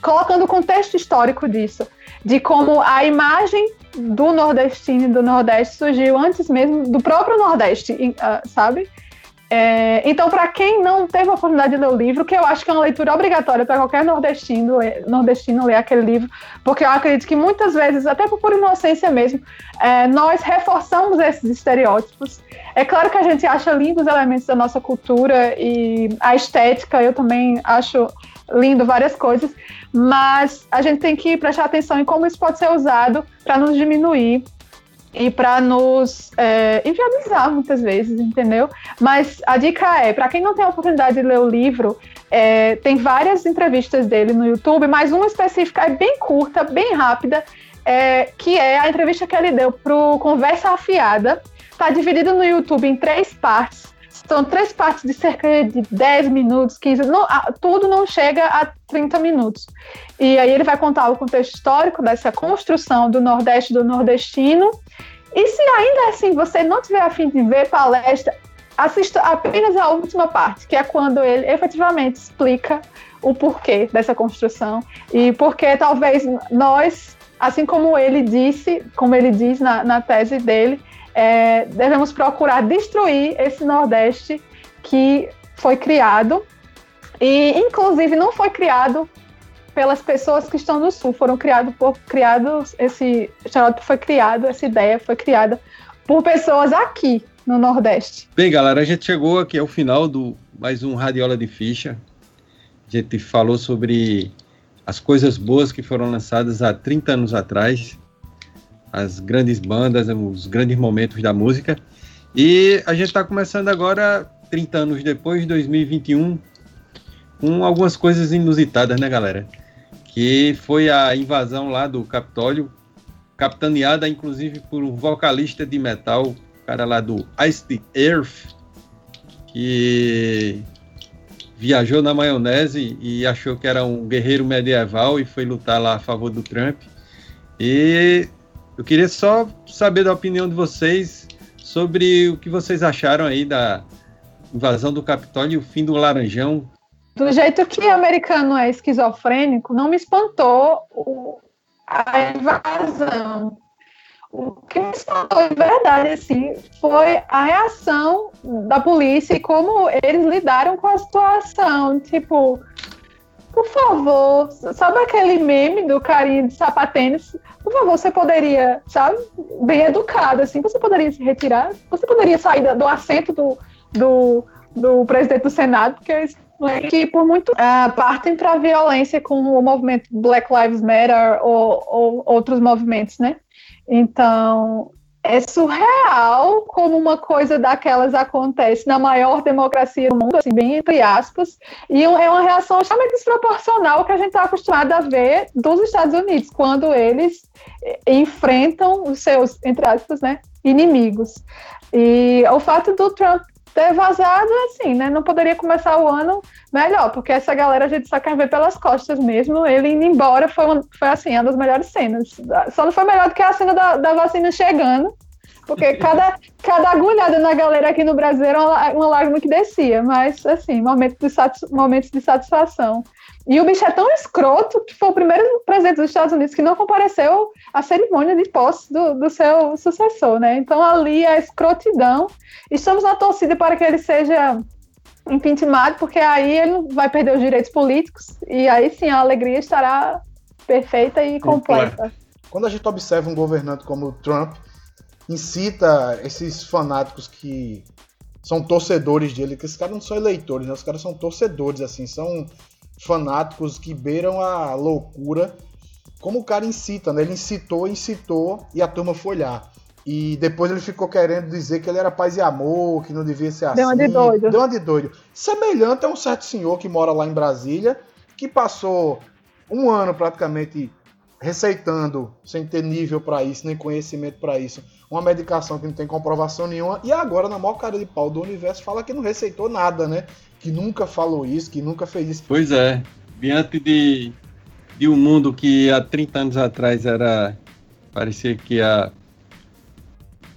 colocando o contexto histórico disso, de como a imagem do nordestino e do Nordeste surgiu antes mesmo do próprio Nordeste, ah, sabe? É, então, para quem não teve a oportunidade de ler o livro, que eu acho que é uma leitura obrigatória para qualquer nordestino, nordestino ler aquele livro, porque eu acredito que muitas vezes, até por inocência mesmo, é, nós reforçamos esses estereótipos. É claro que a gente acha lindos elementos da nossa cultura e a estética, eu também acho lindo várias coisas, mas a gente tem que prestar atenção em como isso pode ser usado para nos diminuir e para nos é, inviabilizar muitas vezes, entendeu? Mas a dica é, para quem não tem a oportunidade de ler o livro, é, tem várias entrevistas dele no YouTube, mas uma específica é bem curta, bem rápida, é, que é a entrevista que ele deu para o Conversa Afiada. Está dividido no YouTube em três partes. São três partes de cerca de 10 minutos, 15, não, tudo não chega a 30 minutos. E aí ele vai contar o contexto histórico dessa construção do Nordeste do nordestino. E se ainda assim você não tiver a fim de ver palestra, assista apenas a última parte, que é quando ele efetivamente explica o porquê dessa construção e porque talvez nós, assim como ele disse, como ele diz na, na tese dele, é, devemos procurar destruir esse Nordeste que foi criado e, inclusive, não foi criado pelas pessoas que estão no Sul, foram criados por criados esse estereótipo foi criado, essa ideia foi criada por pessoas aqui no Nordeste. Bem, galera, a gente chegou aqui ao final do mais um Radiola de Ficha. A gente falou sobre as coisas boas que foram lançadas há 30 anos atrás as grandes bandas, os grandes momentos da música. E a gente está começando agora, 30 anos depois, 2021, com algumas coisas inusitadas, né, galera? Que foi a invasão lá do Capitólio, capitaneada inclusive por um vocalista de metal, cara lá do Ice Earth, que viajou na maionese e achou que era um guerreiro medieval e foi lutar lá a favor do Trump. E eu queria só saber da opinião de vocês sobre o que vocês acharam aí da invasão do Capitólio e o fim do Laranjão. Do jeito que o americano é esquizofrênico, não me espantou a invasão. O que me espantou de verdade assim, foi a reação da polícia e como eles lidaram com a situação. Tipo, por favor, sabe aquele meme do carinha de sapatênis? Por favor, você poderia, sabe, bem educado, assim, você poderia se retirar? Você poderia sair do assento do, do, do presidente do Senado, porque é que por muito uh, partem para a violência com o movimento Black Lives Matter ou, ou outros movimentos, né? Então, é surreal como uma coisa daquelas acontece na maior democracia do mundo, assim, bem entre aspas, e é uma reação extremamente desproporcional que a gente está acostumado a ver dos Estados Unidos, quando eles eh, enfrentam os seus, entre aspas, né, inimigos. E o fato do Trump ter vazado, assim, né? Não poderia começar o ano melhor, porque essa galera a gente só quer ver pelas costas mesmo. Ele indo embora foi, uma, foi assim, uma das melhores cenas. Só não foi melhor do que a cena da, da vacina chegando, porque cada, cada agulhada na galera aqui no Brasil era uma, uma lágrima que descia, mas, assim, momentos de, momentos de satisfação. E o bicho é tão escroto que foi o primeiro presidente dos Estados Unidos que não compareceu à cerimônia de posse do, do seu sucessor, né? Então ali a escrotidão. Estamos na torcida para que ele seja impeachmentado, porque aí ele vai perder os direitos políticos e aí sim a alegria estará perfeita e completa. Quando a gente observa um governante como o Trump, incita esses fanáticos que são torcedores dele, que esses caras não são eleitores, né? Os caras são torcedores, assim, são fanáticos que beiram a loucura. Como o cara incita, né? Ele incitou, incitou e a turma foi lá. E depois ele ficou querendo dizer que ele era paz e amor, que não devia ser assim. Deu uma de doido. Deu uma de doido. Semelhante a um certo senhor que mora lá em Brasília, que passou um ano praticamente receitando, sem ter nível para isso, nem conhecimento para isso, uma medicação que não tem comprovação nenhuma, e agora, na maior cara de pau do universo, fala que não receitou nada, né? Que nunca falou isso, que nunca fez isso. Pois é, diante de, de um mundo que há 30 anos atrás era parecia que ia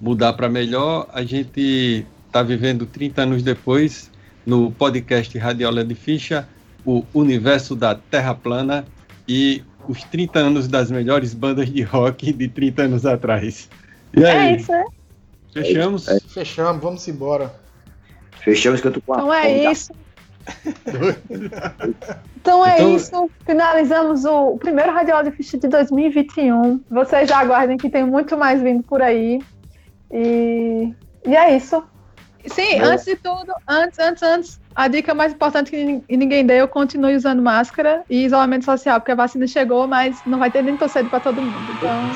mudar para melhor, a gente está vivendo 30 anos depois no podcast Radiola de Ficha, o universo da Terra plana e os 30 anos das melhores bandas de rock de 30 anos atrás. E aí? É isso, né? Fechamos? É. Fechamos, vamos embora. Fechamos que eu tô com a Então é tá? isso. Então é Então- isso. Finalizamos o primeiro Radial de Ficha de 2021. Vocês aguardem que tem muito mais vindo por aí. E, e é isso. Sim, Boa. antes de tudo, antes, antes, antes, a dica mais importante que nin- ninguém deu, continue usando máscara e isolamento social, porque a vacina chegou, mas não vai ter nem tão cedo para todo mundo. Então.